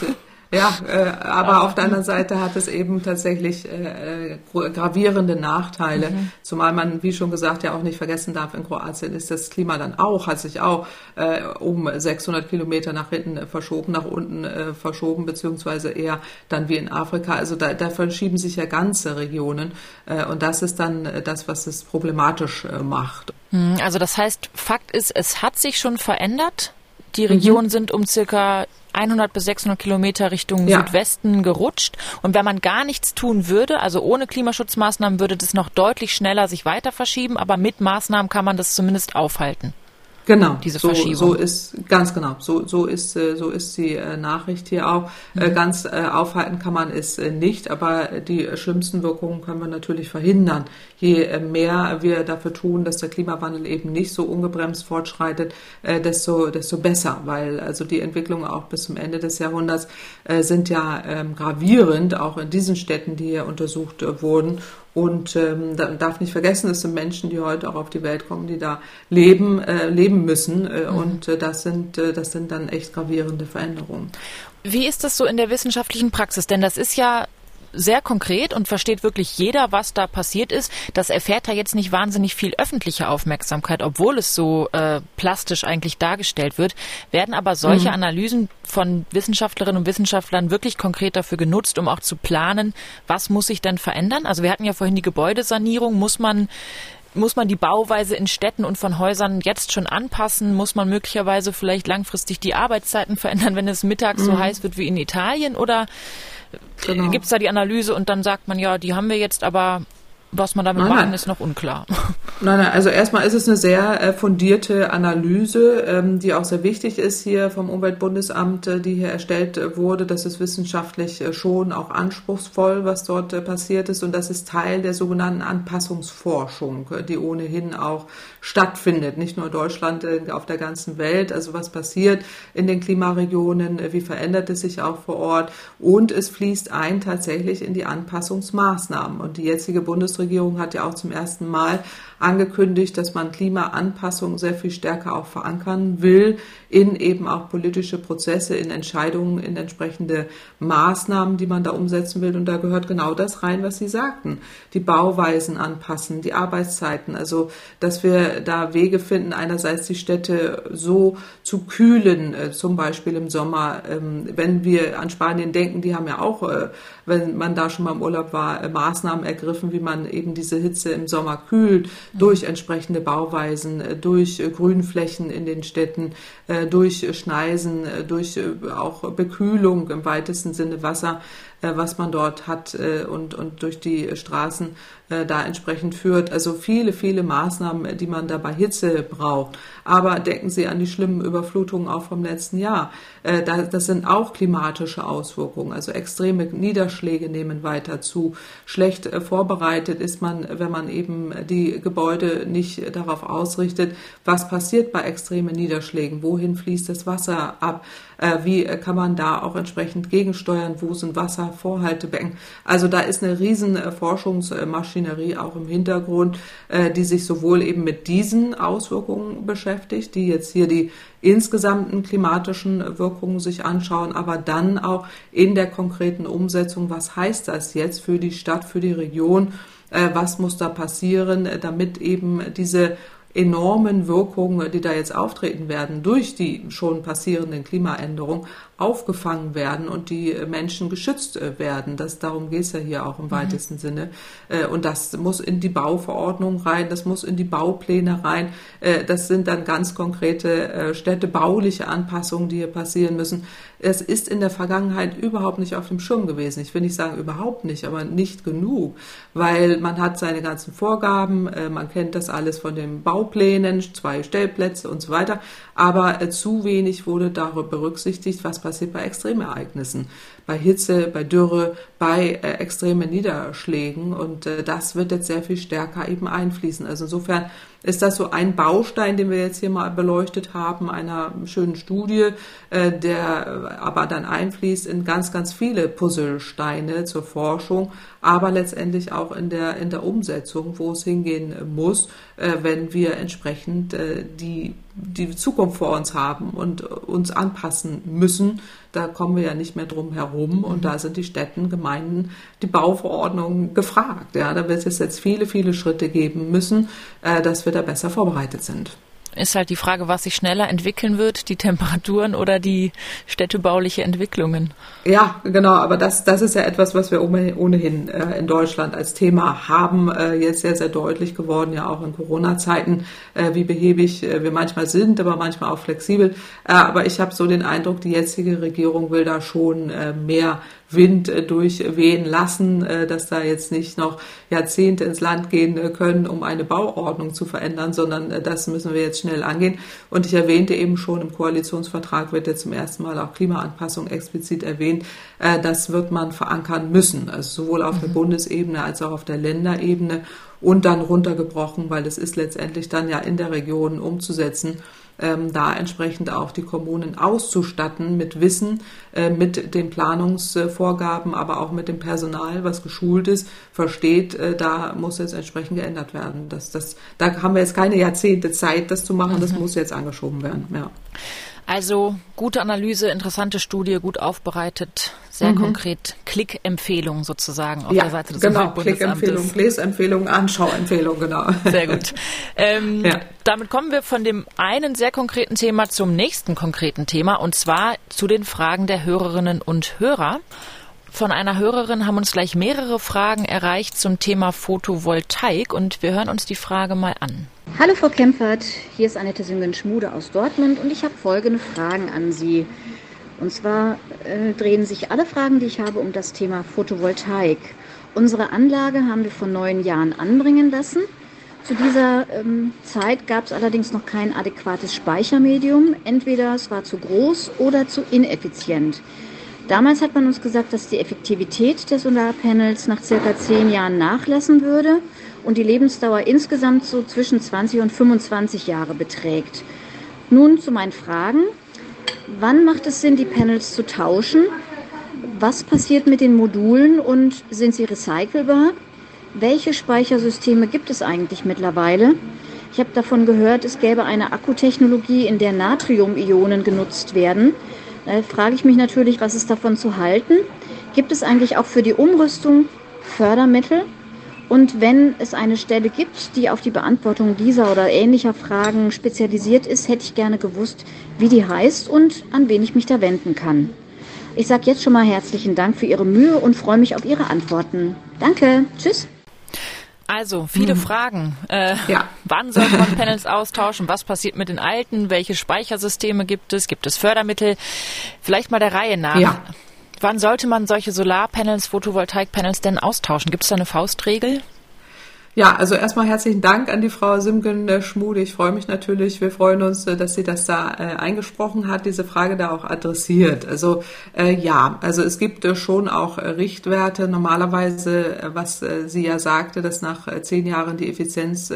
Speaker 2: ja, äh, aber auf der anderen Seite hat es eben tatsächlich äh, äh, gravierende Nachteile. Mhm. Zumal man, wie schon gesagt, ja auch nicht vergessen darf, in Kroatien ist das Klima dann auch, hat sich auch äh, um 600 Kilometer nach hinten äh, verschoben, nach unten äh, verschoben, beziehungsweise eher dann wie in Afrika. Also da, da verschieben sich ja ganze Regionen. Äh, und das ist dann äh, das, was es problematisch äh, macht.
Speaker 1: Mhm, also das heißt, Fakt ist, es hat sich schon verändert. Die Regionen mhm. sind um circa 100 bis 600 Kilometer Richtung ja. Südwesten gerutscht. Und wenn man gar nichts tun würde, also ohne Klimaschutzmaßnahmen, würde das noch deutlich schneller sich weiter verschieben. Aber mit Maßnahmen kann man das zumindest aufhalten.
Speaker 2: Genau, diese so, Verschiebung. So ist ganz genau. So so ist äh, so ist die äh, Nachricht hier auch. Äh, mhm. Ganz aufhalten kann man es nicht, aber die schlimmsten Wirkungen können wir natürlich verhindern. Je mehr wir dafür tun, dass der Klimawandel eben nicht so ungebremst fortschreitet, desto desto besser, weil also die Entwicklungen auch bis zum Ende des Jahrhunderts sind ja ähm, gravierend, auch in diesen Städten, die hier untersucht wurden und ähm, da darf nicht vergessen, es sind Menschen, die heute auch auf die Welt kommen, die da leben, äh, leben müssen. Äh, mhm. Und äh, das sind, äh, das sind dann echt gravierende Veränderungen.
Speaker 1: Wie ist das so in der wissenschaftlichen Praxis? Denn das ist ja sehr konkret und versteht wirklich jeder, was da passiert ist. Das erfährt da jetzt nicht wahnsinnig viel öffentliche Aufmerksamkeit, obwohl es so äh, plastisch eigentlich dargestellt wird. Werden aber solche mhm. Analysen von Wissenschaftlerinnen und Wissenschaftlern wirklich konkret dafür genutzt, um auch zu planen, was muss sich denn verändern? Also wir hatten ja vorhin die Gebäudesanierung. Muss man muss man die Bauweise in Städten und von Häusern jetzt schon anpassen? Muss man möglicherweise vielleicht langfristig die Arbeitszeiten verändern, wenn es mittags mhm. so heiß wird wie in Italien? Oder Genau. Gibt es da die Analyse und dann sagt man, ja, die haben wir jetzt, aber was man damit nein, machen, ist noch unklar.
Speaker 2: Nein, nein, also erstmal ist es eine sehr äh, fundierte Analyse, ähm, die auch sehr wichtig ist hier vom Umweltbundesamt, äh, die hier erstellt äh, wurde. Das ist wissenschaftlich schon auch anspruchsvoll, was dort passiert ist. Und das ist Teil der sogenannten Anpassungsforschung, die ohnehin auch stattfindet. Nicht nur in Deutschland, auf der ganzen Welt. Also was passiert in den Klimaregionen, wie verändert es sich auch vor Ort. Und es fließt ein tatsächlich in die Anpassungsmaßnahmen. Und die jetzige Bundesregierung Bundesregierung hat ja auch zum ersten Mal angekündigt, dass man Klimaanpassung sehr viel stärker auch verankern will in eben auch politische Prozesse, in Entscheidungen, in entsprechende Maßnahmen, die man da umsetzen will. Und da gehört genau das rein, was Sie sagten. Die Bauweisen anpassen, die Arbeitszeiten. Also, dass wir da Wege finden, einerseits die Städte so zu kühlen, äh, zum Beispiel im Sommer. Ähm, wenn wir an Spanien denken, die haben ja auch, äh, wenn man da schon mal im Urlaub war, äh, Maßnahmen ergriffen, wie man eben diese Hitze im Sommer kühlt durch entsprechende Bauweisen, äh, durch äh, Grünflächen in den Städten, durch Schneisen, durch auch Bekühlung im weitesten Sinne Wasser. Äh, was man dort hat äh, und, und durch die Straßen äh, da entsprechend führt. Also viele, viele Maßnahmen, die man da bei Hitze braucht. Aber denken Sie an die schlimmen Überflutungen auch vom letzten Jahr. Äh, das sind auch klimatische Auswirkungen. Also extreme Niederschläge nehmen weiter zu. Schlecht äh, vorbereitet ist man, wenn man eben die Gebäude nicht darauf ausrichtet, was passiert bei extremen Niederschlägen, wohin fließt das Wasser ab, wie kann man da auch entsprechend gegensteuern, wo sind Wasservorhaltebecken. Also da ist eine riesen Forschungsmaschinerie Maschinerie auch im Hintergrund, äh, die sich sowohl eben mit diesen Auswirkungen beschäftigt, die jetzt hier die insgesamten klimatischen Wirkungen sich anschauen, aber dann auch in der konkreten Umsetzung, was heißt das jetzt für die Stadt, für die Region, äh, was muss da passieren, damit eben diese enormen Wirkungen, die da jetzt auftreten werden durch die schon passierenden Klimaänderungen, aufgefangen werden und die Menschen geschützt äh, werden. Das, darum geht es ja hier auch im mhm. weitesten Sinne. Äh, und das muss in die Bauverordnung rein, das muss in die Baupläne rein. Äh, das sind dann ganz konkrete städtebauliche Anpassungen, die hier passieren müssen. Es ist in der Vergangenheit überhaupt nicht auf dem Schirm gewesen. Ich will nicht sagen überhaupt nicht, aber nicht genug, weil man hat seine ganzen Vorgaben, man kennt das alles von den Bauplänen, zwei Stellplätze und so weiter, aber zu wenig wurde darüber berücksichtigt, was passiert bei Extremereignissen, bei Hitze, bei Dürre, bei äh, extremen Niederschlägen. Und äh, das wird jetzt sehr viel stärker eben einfließen. Also insofern ist das so ein Baustein, den wir jetzt hier mal beleuchtet haben, einer schönen Studie, äh, der aber dann einfließt in ganz, ganz viele Puzzlesteine zur Forschung, aber letztendlich auch in der, in der Umsetzung, wo es hingehen muss, äh, wenn wir entsprechend äh, die, die Zukunft vor uns haben und uns anpassen müssen. Da kommen wir ja nicht mehr drum herum und mhm. da sind die Städten, Gemeinden, die Bauverordnungen gefragt. Ja, da wird es jetzt viele, viele Schritte geben müssen, dass wir da besser vorbereitet sind
Speaker 1: ist halt die Frage, was sich schneller entwickeln wird, die Temperaturen oder die städtebauliche Entwicklungen.
Speaker 2: Ja, genau, aber das, das ist ja etwas, was wir ohnehin äh, in Deutschland als Thema haben, äh, jetzt sehr, sehr deutlich geworden, ja auch in Corona-Zeiten, äh, wie behäbig äh, wir manchmal sind, aber manchmal auch flexibel. Äh, aber ich habe so den Eindruck, die jetzige Regierung will da schon äh, mehr Wind äh, durchwehen lassen, äh, dass da jetzt nicht noch Jahrzehnte ins Land gehen äh, können, um eine Bauordnung zu verändern, sondern das müssen wir jetzt schnell angehen. Und ich erwähnte eben schon, im Koalitionsvertrag wird jetzt zum ersten Mal auch Klimaanpassung explizit erwähnt. Das wird man verankern müssen, also sowohl auf mhm. der Bundesebene als auch auf der Länderebene und dann runtergebrochen, weil es ist letztendlich dann ja in der Region umzusetzen ähm, da entsprechend auch die Kommunen auszustatten mit Wissen, äh, mit den Planungsvorgaben, aber auch mit dem Personal, was geschult ist, versteht, äh, da muss jetzt entsprechend geändert werden. Das, das, da haben wir jetzt keine Jahrzehnte Zeit, das zu machen, das mhm. muss jetzt angeschoben werden. Ja.
Speaker 1: Also gute Analyse, interessante Studie, gut aufbereitet, sehr mhm. konkret. Klickempfehlung sozusagen auf
Speaker 2: ja,
Speaker 1: der Seite des
Speaker 2: genau, Klickempfehlung, Lesempfehlung, Anschauempfehlung, genau.
Speaker 1: Sehr gut. Ähm, ja. Damit kommen wir von dem einen sehr konkreten Thema zum nächsten konkreten Thema und zwar zu den Fragen der Hörerinnen und Hörer. Von einer Hörerin haben uns gleich mehrere Fragen erreicht zum Thema Photovoltaik und wir hören uns die Frage mal an.
Speaker 3: Hallo Frau Kempfert, hier ist Annette Süngen-Schmude aus Dortmund und ich habe folgende Fragen an Sie. Und zwar äh, drehen sich alle Fragen, die ich habe, um das Thema Photovoltaik. Unsere Anlage haben wir vor neun Jahren anbringen lassen. Zu dieser ähm, Zeit gab es allerdings noch kein adäquates Speichermedium. Entweder es war zu groß oder zu ineffizient. Damals hat man uns gesagt, dass die Effektivität der Solarpanels nach circa zehn Jahren nachlassen würde und die Lebensdauer insgesamt so zwischen 20 und 25 Jahre beträgt. Nun zu meinen Fragen. Wann macht es Sinn, die Panels zu tauschen? Was passiert mit den Modulen und sind sie recycelbar? Welche Speichersysteme gibt es eigentlich mittlerweile? Ich habe davon gehört, es gäbe eine Akkutechnologie, in der Natrium-Ionen genutzt werden. Da frage ich mich natürlich, was ist davon zu halten? Gibt es eigentlich auch für die Umrüstung Fördermittel? Und wenn es eine Stelle gibt, die auf die Beantwortung dieser oder ähnlicher Fragen spezialisiert ist, hätte ich gerne gewusst, wie die heißt und an wen ich mich da wenden kann. Ich sage jetzt schon mal herzlichen Dank für Ihre Mühe und freue mich auf Ihre Antworten. Danke. Tschüss.
Speaker 1: Also, viele hm. Fragen. Äh, ja. Wann sollte man Panels austauschen? Was passiert mit den alten? Welche Speichersysteme gibt es? Gibt es Fördermittel? Vielleicht mal der Reihe nach. Ja. Wann sollte man solche Solarpanels, Photovoltaikpanels denn austauschen? Gibt es da eine Faustregel?
Speaker 2: Ja, also erstmal herzlichen Dank an die Frau Simgen-Schmude. Ich freue mich natürlich. Wir freuen uns, äh, dass sie das da äh, eingesprochen hat, diese Frage da auch adressiert. Also äh, ja, also es gibt äh, schon auch Richtwerte. Normalerweise, was sie ja sagte, dass nach zehn Jahren die Effizienz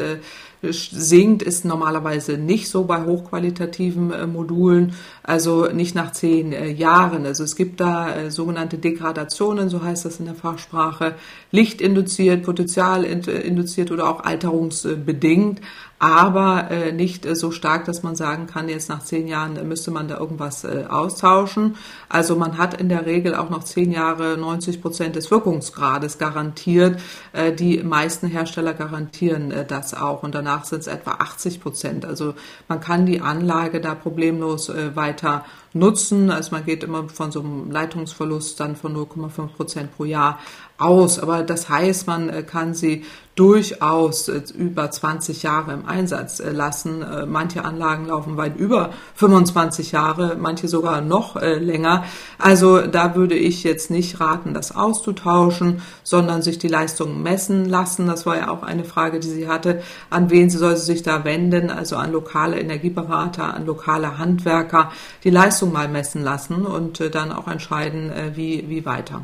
Speaker 2: sinkt, ist normalerweise nicht so bei hochqualitativen äh, Modulen, also nicht nach zehn äh, Jahren. Also es gibt da äh, sogenannte Degradationen, so heißt das in der Fachsprache, lichtinduziert, potenzialinduziert oder auch alterungsbedingt aber äh, nicht äh, so stark, dass man sagen kann, jetzt nach zehn Jahren äh, müsste man da irgendwas äh, austauschen. Also man hat in der Regel auch noch zehn Jahre 90 Prozent des Wirkungsgrades garantiert. Äh, die meisten Hersteller garantieren äh, das auch und danach sind es etwa 80 Prozent. Also man kann die Anlage da problemlos äh, weiter nutzen. Also man geht immer von so einem Leitungsverlust dann von 0,5 Prozent pro Jahr aus. Aber das heißt, man äh, kann sie durchaus äh, über 20 Jahre im Einsatz äh, lassen. Manche Anlagen laufen weit über 25 Jahre, manche sogar noch länger. Also da würde ich jetzt nicht raten, das auszutauschen, sondern sich die Leistung messen lassen. Das war ja auch eine Frage, die sie hatte. An wen soll sie sich da wenden? Also an lokale Energieberater, an lokale Handwerker. Die Leistung mal messen lassen und dann auch entscheiden, wie, wie weiter.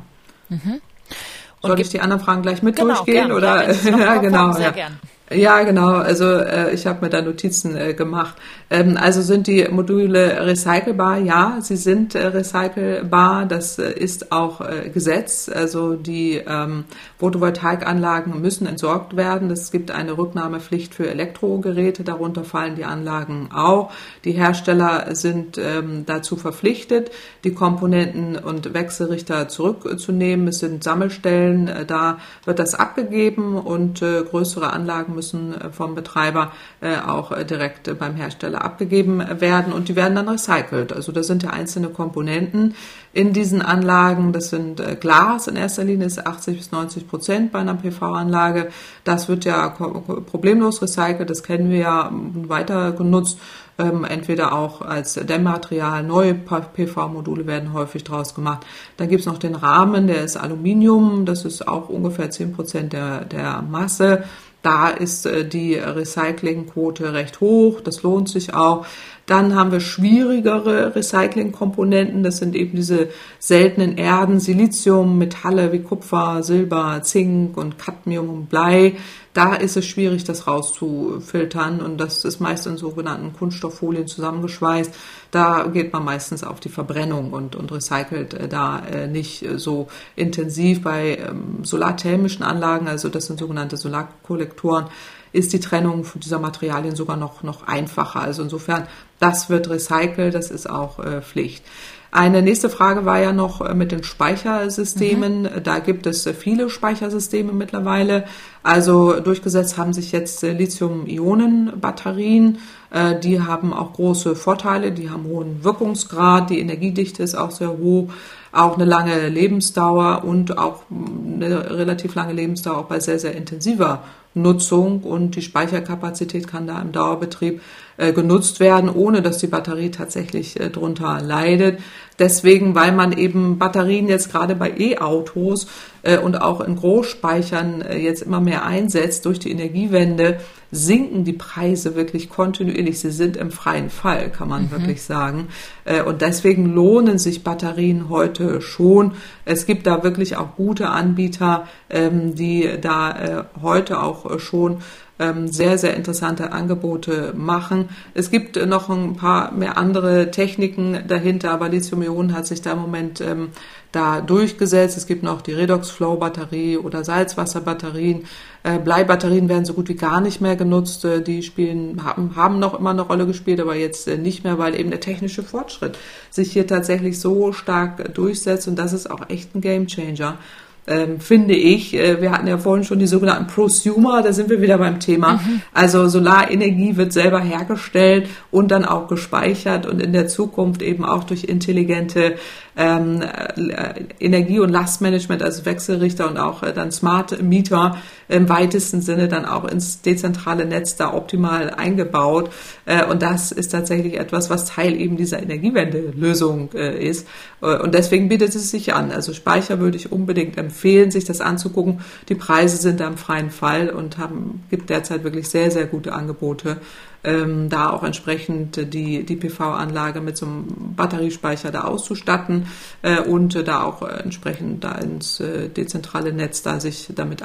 Speaker 2: Mhm. Soll ich die anderen Fragen gleich mit genau, durchgehen? Gerne, oder? Ja, ja genau. Sehr ja. gern. Ja, genau. Also äh, ich habe mir da Notizen äh, gemacht. Ähm, also sind die Module recycelbar? Ja, sie sind äh, recycelbar. Das äh, ist auch äh, Gesetz. Also die ähm, Photovoltaikanlagen müssen entsorgt werden. Es gibt eine Rücknahmepflicht für Elektrogeräte. Darunter fallen die Anlagen auch. Die Hersteller sind ähm, dazu verpflichtet, die Komponenten und Wechselrichter zurückzunehmen. Es sind Sammelstellen. Äh, da wird das abgegeben und größere Anlagen müssen äh, vom Betreiber äh, auch äh, direkt beim Hersteller abgegeben werden und die werden dann recycelt. Also da sind ja einzelne Komponenten in diesen Anlagen. Das sind Glas in erster Linie, ist 80 bis 90 Prozent bei einer PV-Anlage. Das wird ja problemlos recycelt, das kennen wir ja weiter genutzt. Ähm, entweder auch als Dämmmaterial, neue PV-Module werden häufig draus gemacht. Dann gibt es noch den Rahmen, der ist Aluminium, das ist auch ungefähr 10 Prozent der, der Masse. Da ist äh, die Recyclingquote recht hoch, das lohnt sich auch. Dann haben wir schwierigere Recyclingkomponenten. Das sind eben diese seltenen Erden, Silizium, Metalle wie Kupfer, Silber, Zink und Cadmium und Blei. Da ist es schwierig, das rauszufiltern und das ist meist in sogenannten Kunststofffolien zusammengeschweißt. Da geht man meistens auf die Verbrennung und, und recycelt äh, da äh, nicht so intensiv. Bei ähm, solarthermischen Anlagen, also das sind sogenannte Solarkollektoren, ist die Trennung dieser Materialien sogar noch, noch einfacher. Also insofern, das wird recycelt, das ist auch äh, Pflicht. Eine nächste Frage war ja noch äh, mit den Speichersystemen. Mhm. Da gibt es äh, viele Speichersysteme mittlerweile. Also durchgesetzt haben sich jetzt äh, Lithium-Ionen-Batterien. Die haben auch große Vorteile. Die haben hohen Wirkungsgrad. Die Energiedichte ist auch sehr hoch. Auch eine lange Lebensdauer und auch eine relativ lange Lebensdauer auch bei sehr, sehr intensiver Nutzung und die Speicherkapazität kann da im Dauerbetrieb äh, genutzt werden, ohne dass die Batterie tatsächlich äh, drunter leidet. Deswegen, weil man eben Batterien jetzt gerade bei E-Autos äh, und auch in Großspeichern äh, jetzt immer mehr einsetzt durch die Energiewende, sinken die Preise wirklich kontinuierlich. Sie sind im freien Fall, kann man mhm. wirklich sagen. Und deswegen lohnen sich Batterien heute schon. Es gibt da wirklich auch gute Anbieter, ähm, die da heute auch äh, schon ähm, sehr, sehr interessante Angebote machen. Es gibt noch ein paar mehr andere Techniken dahinter, aber Lithium-Ionen hat sich da im Moment ähm, da durchgesetzt. Es gibt noch die Redox-Flow-Batterie oder Salzwasserbatterien. Äh, Bleibatterien werden so gut wie gar nicht mehr genutzt. Äh, die spielen, haben, haben noch immer eine Rolle gespielt, aber jetzt äh, nicht mehr, weil eben der technische Fortschritt sich hier tatsächlich so stark durchsetzt und das ist auch echt ein Gamechanger ähm, finde ich. Äh, wir hatten ja vorhin schon die sogenannten Prosumer, da sind wir wieder beim Thema. Mhm. Also Solarenergie wird selber hergestellt und dann auch gespeichert und in der Zukunft eben auch durch intelligente ähm, äh, Energie- und Lastmanagement, also Wechselrichter und auch äh, dann Smart Meter im weitesten Sinne dann auch ins dezentrale Netz da optimal eingebaut. Äh, und das ist tatsächlich etwas, was Teil eben dieser Energiewende-Lösung äh, ist. Äh, und deswegen bietet es sich an. Also Speicher würde ich unbedingt empfehlen, sich das anzugucken. Die Preise sind da im freien Fall und haben, gibt derzeit wirklich sehr, sehr gute Angebote ähm, da auch entsprechend die, die PV-Anlage mit so einem Batteriespeicher da auszustatten äh, und äh, da auch äh, entsprechend da ins äh, dezentrale Netz da sich damit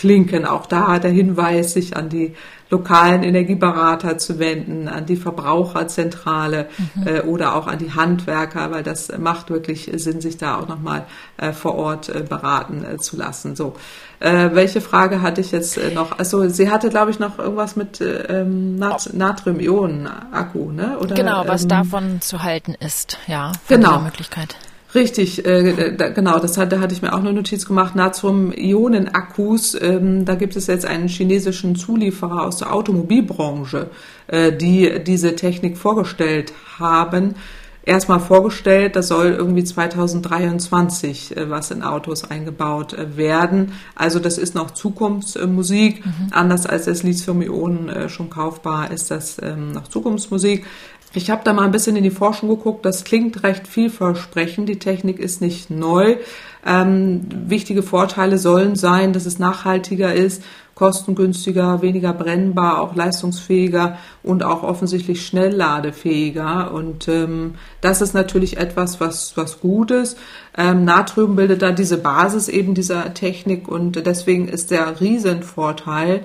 Speaker 2: einzuklinken. Auch da der Hinweis, sich an die lokalen Energieberater zu wenden, an die Verbraucherzentrale mhm. äh, oder auch an die Handwerker, weil das macht wirklich Sinn, sich da auch nochmal äh, vor Ort äh, beraten äh, zu lassen. So, äh, welche Frage hatte ich jetzt äh, noch? Also sie hatte, glaube ich, noch irgendwas mit äh, ähm, Nat Natrium-Ionen-Akku, ne?
Speaker 1: Oder, genau, was ähm, davon zu halten ist, ja.
Speaker 2: Genau.
Speaker 1: Möglichkeit.
Speaker 2: Richtig, äh, da, genau, das hat, da hatte ich mir auch eine Notiz gemacht. Natrium-Ionen-Akkus, ähm, da gibt es jetzt einen chinesischen Zulieferer aus der Automobilbranche, äh, die diese Technik vorgestellt haben. Erstmal vorgestellt, das soll irgendwie 2023 äh, was in Autos eingebaut äh, werden. Also das ist noch Zukunftsmusik. Mhm. Anders als das Lithium-Ionen äh, schon kaufbar ist das ähm, noch Zukunftsmusik. Ich habe da mal ein bisschen in die Forschung geguckt. Das klingt recht vielversprechend. Die Technik ist nicht neu. Ähm, wichtige Vorteile sollen sein, dass es nachhaltiger ist, kostengünstiger, weniger brennbar, auch leistungsfähiger und auch offensichtlich schnellladefähiger. Und ähm, das ist natürlich etwas, was, was gut ist. Ähm, Natrium bildet da diese Basis eben dieser Technik und deswegen ist der Riesenvorteil,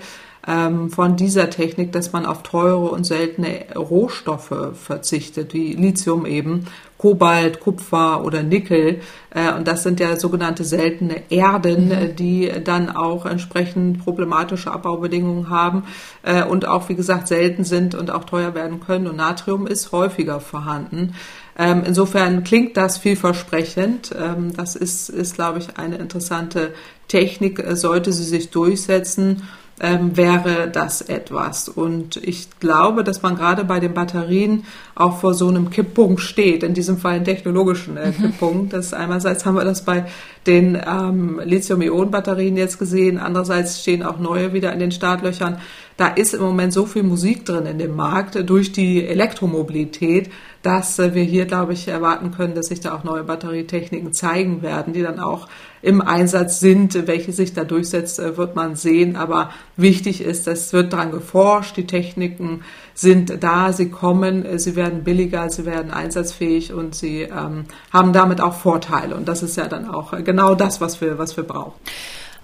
Speaker 2: ähm, von dieser Technik, dass man auf teure und seltene Rohstoffe verzichtet, wie Lithium eben, Kobalt, Kupfer oder Nickel. Äh, und das sind ja sogenannte seltene Erden, mhm. die dann auch entsprechend problematische Abbaubedingungen haben äh, und auch, wie gesagt, selten sind und auch teuer werden können. Und Natrium ist häufiger vorhanden. Ähm, insofern klingt das vielversprechend. Ähm, das ist, ist, glaube ich, eine interessante Technik, äh, sollte sie sich durchsetzen ähm, wäre das etwas. Und ich glaube, dass man gerade bei den Batterien auch vor so einem Kipppunkt steht, in diesem Fall einen technologischen äh, mhm. Kipppunkt. Das einerseits haben wir das bei den ähm, Lithium-Ionen-Batterien jetzt gesehen, andererseits stehen auch neue wieder in den Startlöchern. Da ist im Moment so viel Musik drin in dem Markt durch die Elektromobilität, dass äh, wir hier, glaube ich, erwarten können, dass sich da auch neue Batterietechniken zeigen werden, die dann auch im Einsatz sind. Welche sich da durchsetzt, äh, wird man sehen. Aber wichtig ist, es wird daran geforscht. Die Techniken sind da, sie kommen, äh, sie werden billiger, sie werden einsatzfähig und sie ähm, haben damit auch Vorteile. Und das ist ja dann auch genau das, was wir, was wir brauchen.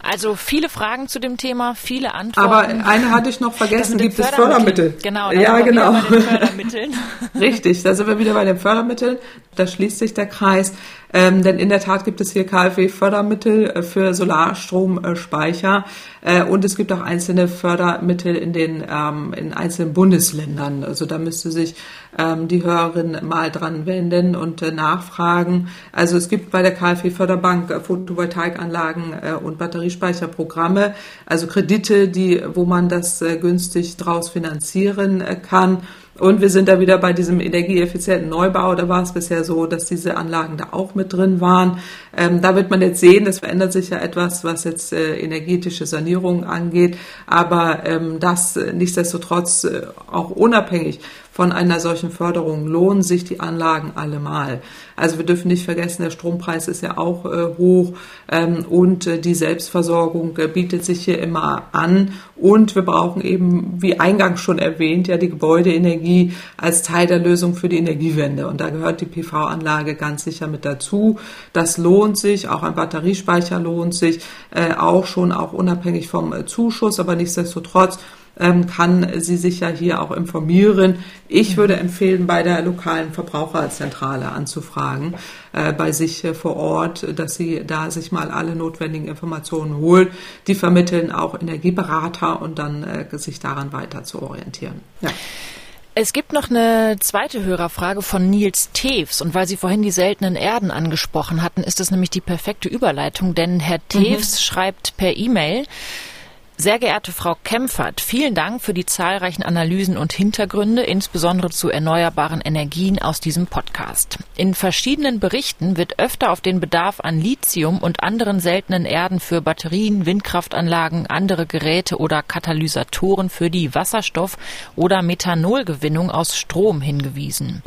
Speaker 1: Also viele Fragen zu dem Thema, viele Antworten.
Speaker 2: Aber eine hatte ich noch vergessen, gibt es Fördermittel?
Speaker 1: Genau,
Speaker 2: ja, genau. Richtig, da sind wir wieder bei den Fördermitteln. Da schließt sich der Kreis. Ähm, denn in der Tat gibt es hier KfW-Fördermittel äh, für Solarstromspeicher äh, und es gibt auch einzelne Fördermittel in den ähm, in einzelnen Bundesländern. Also da müsste sich ähm, die Hörerin mal dran wenden und äh, nachfragen. Also es gibt bei der KfW-Förderbank äh, Photovoltaikanlagen äh, und Batteriespeicherprogramme, also Kredite, die wo man das äh, günstig draus finanzieren kann. Und wir sind da wieder bei diesem energieeffizienten Neubau. Da war es bisher so, dass diese Anlagen da auch mit drin waren. Ähm, da wird man jetzt sehen, das verändert sich ja etwas, was jetzt äh, energetische Sanierung angeht. Aber ähm, das äh, nichtsdestotrotz äh, auch unabhängig von einer solchen Förderung lohnen sich die Anlagen allemal. Also wir dürfen nicht vergessen, der Strompreis ist ja auch äh, hoch ähm, und äh, die Selbstversorgung äh, bietet sich hier immer an und wir brauchen eben, wie eingangs schon erwähnt, ja die Gebäudeenergie als Teil der Lösung für die Energiewende und da gehört die PV-Anlage ganz sicher mit dazu. Das lohnt sich, auch ein Batteriespeicher lohnt sich, äh, auch schon auch unabhängig vom äh, Zuschuss, aber nichtsdestotrotz ähm, kann sie sich ja hier auch informieren. Ich würde empfehlen, bei der lokalen Verbraucherzentrale anzufragen, äh, bei sich äh, vor Ort, dass sie da sich mal alle notwendigen Informationen holt. Die vermitteln auch Energieberater und dann äh, sich daran weiter zu orientieren. Ja.
Speaker 1: Es gibt noch eine zweite Hörerfrage von Nils Tews und weil Sie vorhin die seltenen Erden angesprochen hatten, ist das nämlich die perfekte Überleitung, denn Herr Tews mhm. schreibt per E-Mail, Sehr geehrte Frau Kempfert, vielen Dank für die zahlreichen Analysen und Hintergründe, insbesondere zu erneuerbaren Energien aus diesem Podcast. In verschiedenen Berichten wird öfter auf den Bedarf an Lithium und anderen seltenen Erden für Batterien, Windkraftanlagen, andere Geräte oder Katalysatoren für die Wasserstoff- oder Methanolgewinnung aus Strom hingewiesen.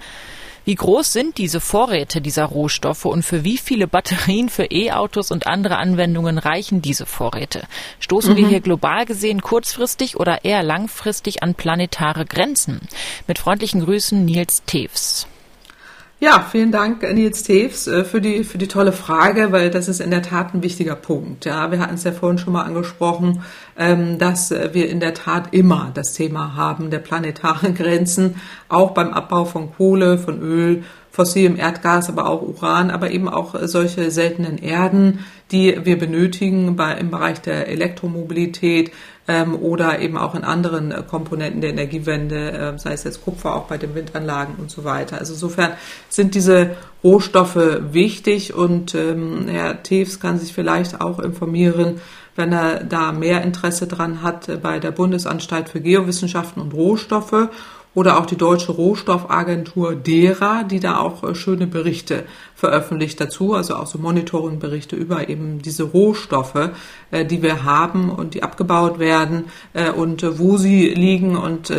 Speaker 1: Wie groß sind diese Vorräte dieser Rohstoffe und für wie viele Batterien für E-Autos und andere Anwendungen reichen diese Vorräte? Stoßen mhm. wir hier global gesehen kurzfristig oder eher langfristig an planetare Grenzen? Mit freundlichen Grüßen Nils Tews.
Speaker 2: Ja, vielen Dank, Nils Tews, äh, für die, für die tolle Frage, weil das ist in der Tat ein wichtiger Punkt. Ja, wir hatten es ja vorhin schon mal angesprochen, ähm, dass wir in der Tat immer das Thema haben der planetaren Grenzen, auch beim Abbau von Kohle, von Öl, fossilem Erdgas, aber auch Uran, aber eben auch solche seltenen Erden, die wir benötigen im Bereich der Elektromobilität, ähm, oder eben auch in anderen äh, Komponenten der Energiewende, äh, sei es jetzt Kupfer auch bei den Windanlagen und so weiter. Also insofern sind diese Rohstoffe wichtig und ähm, Herr Tews kann sich vielleicht auch informieren, wenn er da mehr Interesse dran hat, äh, bei der Bundesanstalt für Geowissenschaften und Rohstoffe oder auch die Deutsche Rohstoffagentur DERA, die da auch äh, schöne Berichte veröffentlicht dazu, also auch so Monitoringberichte über eben diese Rohstoffe, äh, die wir haben und die abgebaut werden äh, und wo sie liegen und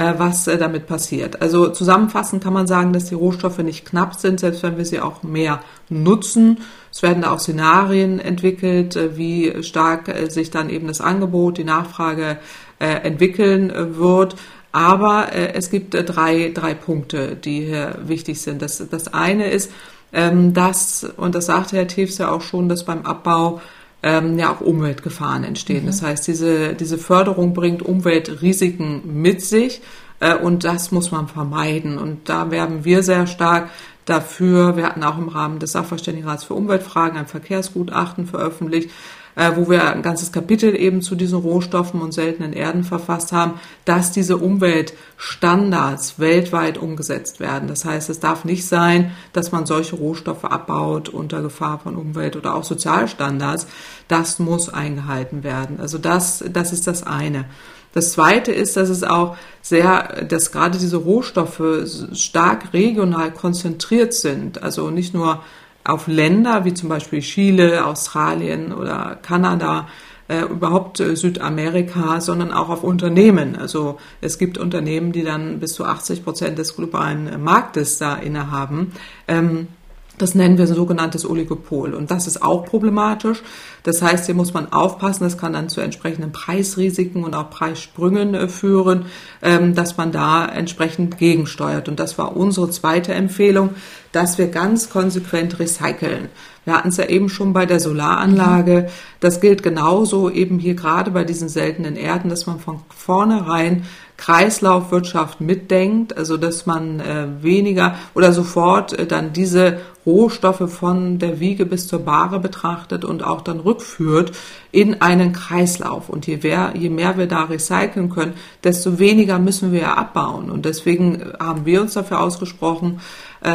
Speaker 2: was damit passiert. Also zusammenfassend kann man sagen, dass die Rohstoffe nicht knapp sind, selbst wenn wir sie auch mehr nutzen. Es werden da auch Szenarien entwickelt, wie stark sich dann eben das Angebot, die Nachfrage entwickeln wird. Aber äh, es gibt äh, drei, drei Punkte, die hier wichtig sind. Das, das eine ist, ähm, dass, und das sagte Herr Tews ja auch schon, dass beim Abbau ähm, ja auch Umweltgefahren entstehen. Mhm. Das heißt, diese, diese Förderung bringt Umweltrisiken mit sich äh, und das muss man vermeiden. Und da werben wir sehr stark dafür. Wir hatten auch im Rahmen des Sachverständigenrats für Umweltfragen ein Verkehrsgutachten veröffentlicht, äh, wo wir ein ganzes Kapitel eben zu diesen Rohstoffen und seltenen Erden verfasst haben, dass diese Umweltstandards weltweit umgesetzt werden. Das heißt, es darf nicht sein, dass man solche Rohstoffe abbaut unter Gefahr von Umwelt- oder auch Sozialstandards. Das muss eingehalten werden. Also das, das ist das eine. Das zweite ist, dass es auch sehr, dass gerade diese Rohstoffe stark regional konzentriert sind. Also nicht nur auf Länder wie zum Beispiel Chile, Australien oder Kanada, äh, überhaupt äh, Südamerika, sondern auch auf Unternehmen. Also es gibt Unternehmen, die dann bis zu 80 Prozent des globalen Marktes da innehaben. Ähm, das nennen wir ein sogenanntes Oligopol. Und das ist auch problematisch. Das heißt, hier muss man aufpassen. Das kann dann zu entsprechenden Preisrisiken und auch Preissprüngen äh, führen, ähm, dass man da entsprechend gegensteuert. Und das war unsere zweite Empfehlung, dass wir ganz konsequent recyceln. Wir hatten es ja eben schon bei der Solaranlage. Das gilt genauso eben hier gerade bei diesen seltenen Erden, dass man von vornherein Kreislaufwirtschaft mitdenkt, also dass man äh, weniger oder sofort äh, dann diese Rohstoffe von der Wiege bis zur Bahre betrachtet und auch dann rückführt in einen Kreislauf. Und je mehr, je mehr wir da recyceln können, desto weniger müssen wir ja abbauen. Und deswegen äh, haben wir uns dafür ausgesprochen,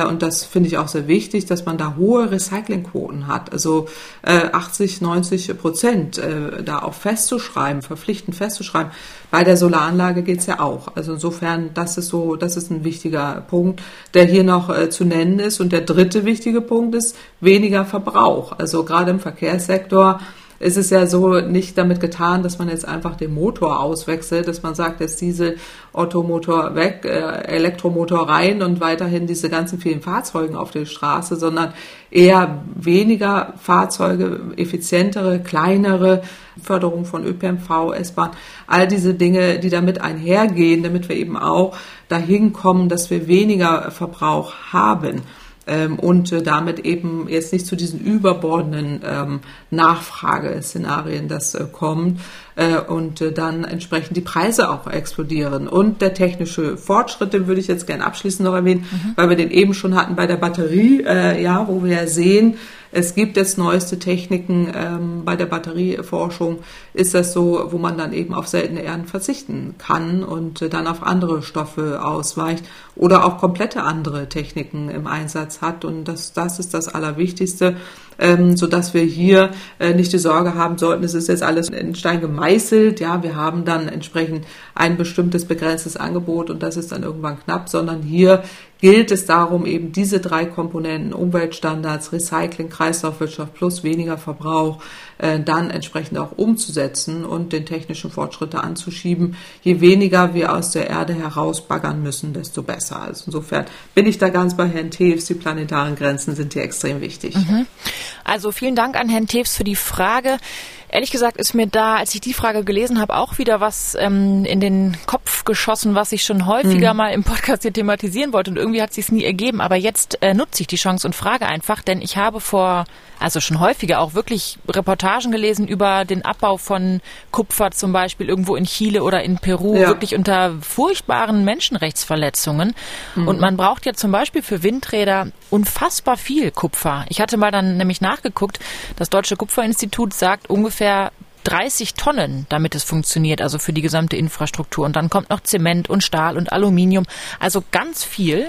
Speaker 2: und das finde ich auch sehr wichtig, dass man da hohe Recyclingquoten hat. Also 80, äh, 90 Prozent äh, da auch festzuschreiben, verpflichtend festzuschreiben. Bei der Solaranlage geht's ja auch. Also insofern, das ist so, das ist ein wichtiger Punkt, der hier noch zu nennen ist. Und der dritte wichtige Punkt ist weniger Verbrauch. Also gerade im Verkehrssektor ist es ja so nicht damit getan, dass man jetzt einfach den Motor auswechselt, dass man sagt, jetzt Diesel, Ottomotor weg, äh, Elektromotor rein und weiterhin diese ganzen vielen Fahrzeugen auf der Straße, sondern eher weniger Fahrzeuge, effizientere, kleinere, Förderung von ÖPNV, S-Bahn, all diese Dinge, die damit einhergehen, damit wir eben auch dahin kommen, dass wir weniger Verbrauch haben ähm, und äh, damit eben jetzt nicht zu diesen überbordenden ähm, Nachfrageszenarien das äh, kommt äh, und äh, dann entsprechend die Preise auch explodieren. Und der technische Fortschritt, den würde ich jetzt gerne abschließend noch erwähnen, mhm. weil wir den eben schon hatten bei der Batterie, äh, ja, wo wir ja sehen, es gibt jetzt neueste Techniken ähm, bei der Batterieforschung, ist das so, wo man dann eben auf seltene Erden verzichten kann und äh, dann auf andere Stoffe ausweicht oder auch komplette andere Techniken im Einsatz hat. Und das, das ist das Allerwichtigste. Ähm, so dass wir hier äh, nicht die Sorge haben sollten, es ist jetzt alles in Stein gemeißelt. Ja, wir haben dann entsprechend ein bestimmtes begrenztes Angebot und das ist dann irgendwann knapp, sondern hier gilt es darum, eben diese drei Komponenten Umweltstandards, Recycling, Kreislaufwirtschaft plus weniger Verbrauch äh, dann entsprechend auch umzusetzen und den technischen Fortschritte anzuschieben. Je weniger wir aus der Erde herausbaggern müssen, desto besser. Also insofern bin ich da ganz bei Herrn Teves. Die planetaren Grenzen sind hier extrem wichtig. Mhm.
Speaker 1: Also vielen Dank an Herrn Teves für die Frage. Ehrlich gesagt ist mir da, als ich die Frage gelesen habe, auch wieder was ähm, in den Kopf geschossen, was ich schon häufiger mhm. mal im Podcast hier thematisieren wollte und irgendwie hat sich es nie ergeben. Aber jetzt äh, nutze ich die Chance und frage einfach, denn ich habe vor, also schon häufiger auch wirklich Reportagen gelesen über den Abbau von Kupfer zum Beispiel irgendwo in Chile oder in Peru, ja. wirklich unter furchtbaren Menschenrechtsverletzungen. Mhm. Und man braucht ja zum Beispiel für Windräder unfassbar viel Kupfer. Ich hatte mal dann nämlich nachgeguckt, das Deutsche Kupferinstitut sagt ungefähr ungefähr 30 Tonnen, damit es funktioniert, also für die gesamte Infrastruktur. Und dann kommt noch Zement und Stahl und Aluminium, also ganz viel.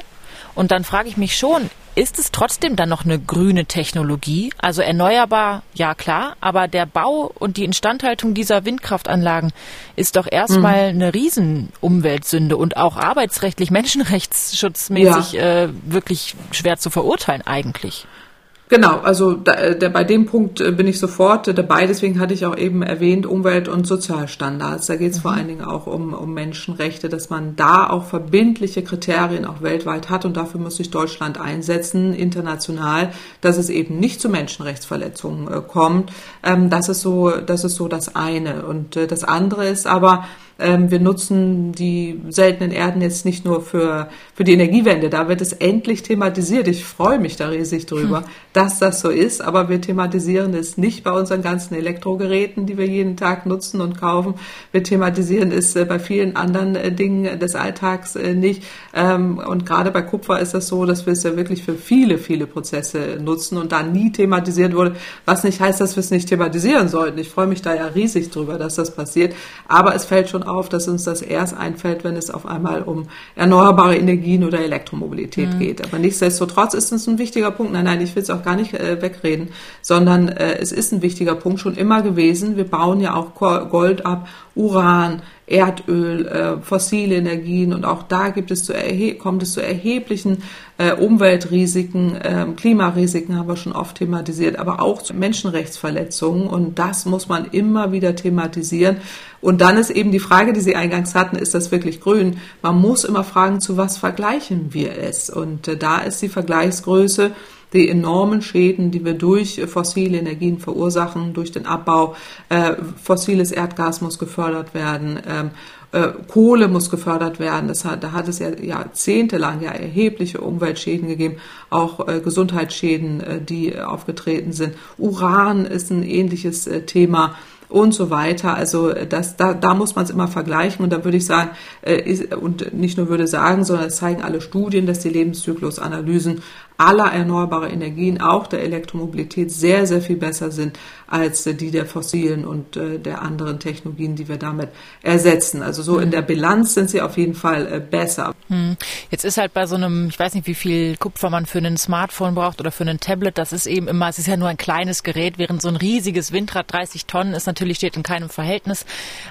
Speaker 1: Und dann frage ich mich schon, ist es trotzdem dann noch eine grüne Technologie? Also erneuerbar, ja klar, aber der Bau und die Instandhaltung dieser Windkraftanlagen ist doch erstmal mhm. eine Riesenumweltsünde und auch arbeitsrechtlich, menschenrechtsschutzmäßig ja. äh, wirklich schwer zu verurteilen eigentlich.
Speaker 2: Genau, also da, äh, der, bei dem Punkt äh, bin ich sofort dabei. Deswegen hatte ich auch eben erwähnt Umwelt- und Sozialstandards. Da geht es mhm. vor allen Dingen auch um, um Menschenrechte, dass man da auch verbindliche Kriterien auch weltweit hat. Und dafür muss sich Deutschland einsetzen, international, dass es eben nicht zu Menschenrechtsverletzungen äh, kommt. Ähm, das ist so, das ist so das eine. Und äh, das andere ist aber, ähm, wir nutzen die seltenen Erden jetzt nicht nur für, für die Energiewende. Da wird es endlich thematisiert. Ich freue mich da riesig drüber, hm. dass das so ist. Aber wir thematisieren es nicht bei unseren ganzen Elektrogeräten, die wir jeden Tag nutzen und kaufen. Wir thematisieren es äh, bei vielen anderen äh, Dingen des Alltags äh, nicht. Ähm, und gerade bei Kupfer ist das so, dass wir es ja wirklich für viele, viele Prozesse nutzen und da nie thematisiert wurde, was nicht heißt, dass wir es nicht thematisieren sollten. Ich freue mich da ja riesig drüber, dass das passiert. Aber es fällt schon auf, dass uns das erst einfällt, wenn es auf einmal um erneuerbare Energien oder Elektromobilität mhm. geht. Aber nichtsdestotrotz ist es ein wichtiger Punkt. Nein, nein, ich will es auch gar nicht äh, wegreden, sondern äh, es ist ein wichtiger Punkt schon immer gewesen. Wir bauen ja auch Gold ab, Uran, Erdöl, äh, fossile Energien und auch da gibt es zu kommt es zu erheblichen äh, Umweltrisiken, äh, Klimarisiken haben wir schon oft thematisiert, aber auch zu Menschenrechtsverletzungen und das muss man immer wieder thematisieren. Und dann ist eben die Frage, die Sie eingangs hatten, ist das wirklich grün? Man muss immer fragen, zu was vergleichen wir es? Und äh, da ist die Vergleichsgröße die enormen Schäden, die wir durch fossile Energien verursachen, durch den Abbau. Äh, fossiles Erdgas muss gefördert werden. Ähm, äh, Kohle muss gefördert werden. Das hat, da hat es ja jahrzehntelang ja erhebliche Umweltschäden gegeben, auch äh, Gesundheitsschäden, äh, die aufgetreten sind. Uran ist ein ähnliches äh, Thema und so weiter. Also das, da, da muss man es immer vergleichen und da würde ich sagen, äh, ist, und nicht nur würde sagen, sondern es zeigen alle Studien, dass die Lebenszyklusanalysen aller erneuerbare Energien, auch der Elektromobilität, sehr, sehr viel besser sind als die der fossilen und äh, der anderen Technologien, die wir damit ersetzen. Also so in mhm. der Bilanz sind sie auf jeden Fall äh, besser.
Speaker 1: Hm. Jetzt ist halt bei so einem, ich weiß nicht, wie viel Kupfer man für ein Smartphone braucht oder für ein Tablet, das ist eben immer, es ist ja nur ein kleines Gerät, während so ein riesiges Windrad 30 Tonnen ist, natürlich steht in keinem Verhältnis.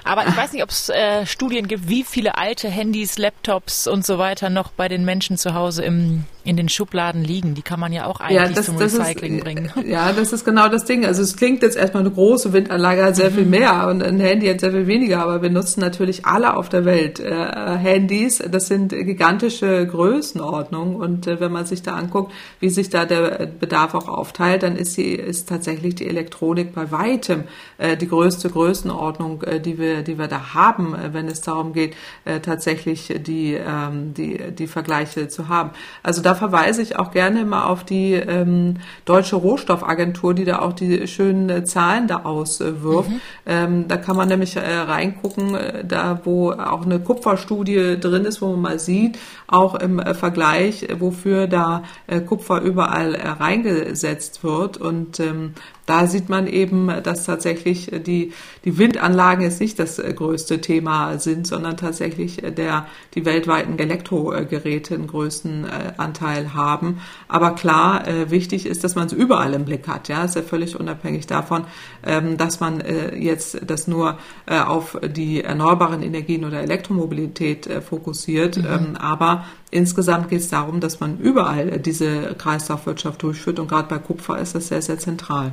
Speaker 1: Aber ich weiß nicht, ob es äh, Studien gibt, wie viele alte Handys, Laptops und so weiter noch bei den Menschen zu Hause im in den Schubladen liegen. Die kann man ja auch eigentlich ja, das, zum Recycling
Speaker 2: ist,
Speaker 1: bringen.
Speaker 2: Ja, das ist genau das Ding. Also es klingt jetzt erstmal eine große Windanlage hat sehr mhm. viel mehr und ein Handy hat sehr viel weniger, aber wir nutzen natürlich alle auf der Welt äh, Handys. Das sind gigantische Größenordnungen und äh, wenn man sich da anguckt, wie sich da der Bedarf auch aufteilt, dann ist sie ist tatsächlich die Elektronik bei weitem äh, die größte Größenordnung, äh, die wir die wir da haben, äh, wenn es darum geht, äh, tatsächlich die ähm, die die Vergleiche zu haben. Also da verweise ich auch gerne immer auf die ähm, deutsche Rohstoffagentur, die da auch die schönen äh, Zahlen da auswirft. Mhm. Ähm, da kann man nämlich äh, reingucken, äh, da wo auch eine Kupferstudie drin ist, wo man mal sieht, auch im äh, Vergleich, wofür da Kupfer überall reingesetzt wird. Und ähm, da sieht man eben, dass tatsächlich die, die Windanlagen jetzt nicht das größte Thema sind, sondern tatsächlich der, die weltweiten Elektrogeräte einen größten Anteil Vorteil haben. Aber klar, äh, wichtig ist, dass man es überall im Blick hat. Ja, ist ja völlig unabhängig davon, ähm, dass man äh, jetzt das nur äh, auf die erneuerbaren Energien oder Elektromobilität äh, fokussiert. Mhm. Ähm, aber insgesamt geht es darum, dass man überall diese Kreislaufwirtschaft durchführt und gerade bei Kupfer ist das sehr, sehr zentral.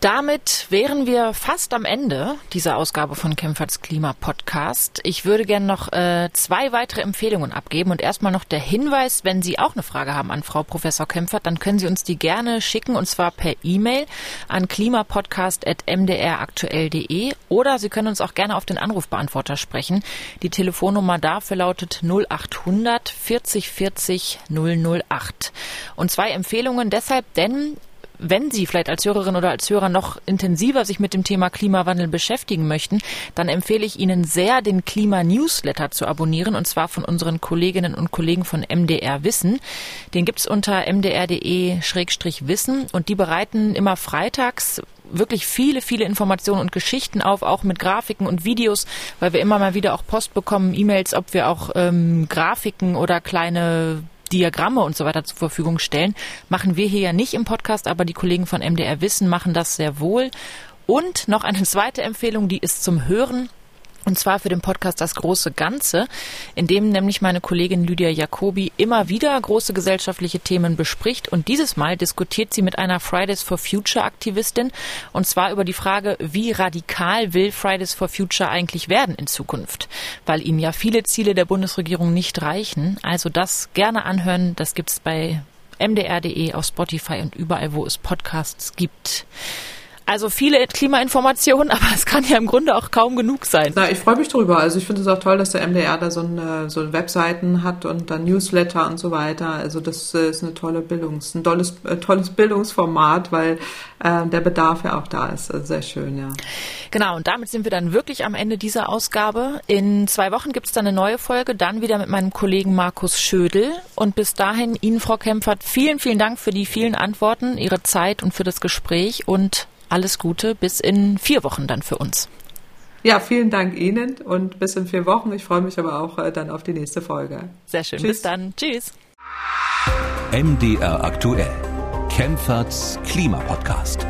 Speaker 1: Damit wären wir fast am Ende dieser Ausgabe von Kempferts Klima Podcast. Ich würde gerne noch äh, zwei weitere Empfehlungen abgeben und erstmal noch der Hinweis, wenn Sie auch eine Frage haben an Frau Professor Kempfert, dann können Sie uns die gerne schicken und zwar per E-Mail an klimapodcast.mdraktuell.de oder Sie können uns auch gerne auf den Anrufbeantworter sprechen. Die Telefonnummer dafür lautet 0800 40 40 008. Und zwei Empfehlungen deshalb, denn wenn Sie vielleicht als Hörerin oder als Hörer noch intensiver sich mit dem Thema Klimawandel beschäftigen möchten, dann empfehle ich Ihnen sehr, den Klima-Newsletter zu abonnieren, und zwar von unseren Kolleginnen und Kollegen von MDR Wissen. Den gibt's unter mdr.de-wissen und die bereiten immer freitags wirklich viele, viele Informationen und Geschichten auf, auch mit Grafiken und Videos, weil wir immer mal wieder auch Post bekommen, E-Mails, ob wir auch ähm, Grafiken oder kleine Diagramme und so weiter zur Verfügung stellen. Machen wir hier ja nicht im Podcast, aber die Kollegen von MDR Wissen machen das sehr wohl. Und noch eine zweite Empfehlung, die ist zum Hören. Und zwar für den Podcast Das große Ganze, in dem nämlich meine Kollegin Lydia Jacobi immer wieder große gesellschaftliche Themen bespricht. Und dieses Mal diskutiert sie mit einer Fridays for Future Aktivistin. Und zwar über die Frage, wie radikal will Fridays for Future eigentlich werden in Zukunft? Weil ihnen ja viele Ziele der Bundesregierung nicht reichen. Also das gerne anhören. Das gibt's bei mdr.de, auf Spotify und überall, wo es Podcasts gibt. Also viele Klimainformationen, aber es kann ja im Grunde auch kaum genug sein.
Speaker 2: Na, ich freue mich drüber. Also ich finde es auch toll, dass der MDR da so eine, so Webseiten hat und dann Newsletter und so weiter. Also das äh, ist eine tolle Bildungs, ein tolles, äh, tolles Bildungsformat, weil äh, der Bedarf ja auch da ist. Also sehr schön, ja.
Speaker 1: Genau, und damit sind wir dann wirklich am Ende dieser Ausgabe. In zwei Wochen gibt es dann eine neue Folge, dann wieder mit meinem Kollegen Markus Schödel. Und bis dahin Ihnen, Frau Kempfert, vielen, vielen Dank für die vielen Antworten, Ihre Zeit und für das Gespräch und alles Gute bis in vier Wochen dann für uns.
Speaker 2: Ja, vielen Dank Ihnen und bis in vier Wochen. Ich freue mich aber auch äh, dann auf die nächste Folge.
Speaker 1: Sehr schön. Tschüss. Bis dann. Tschüss.
Speaker 4: MDR aktuell. Kempferts Klimapodcast.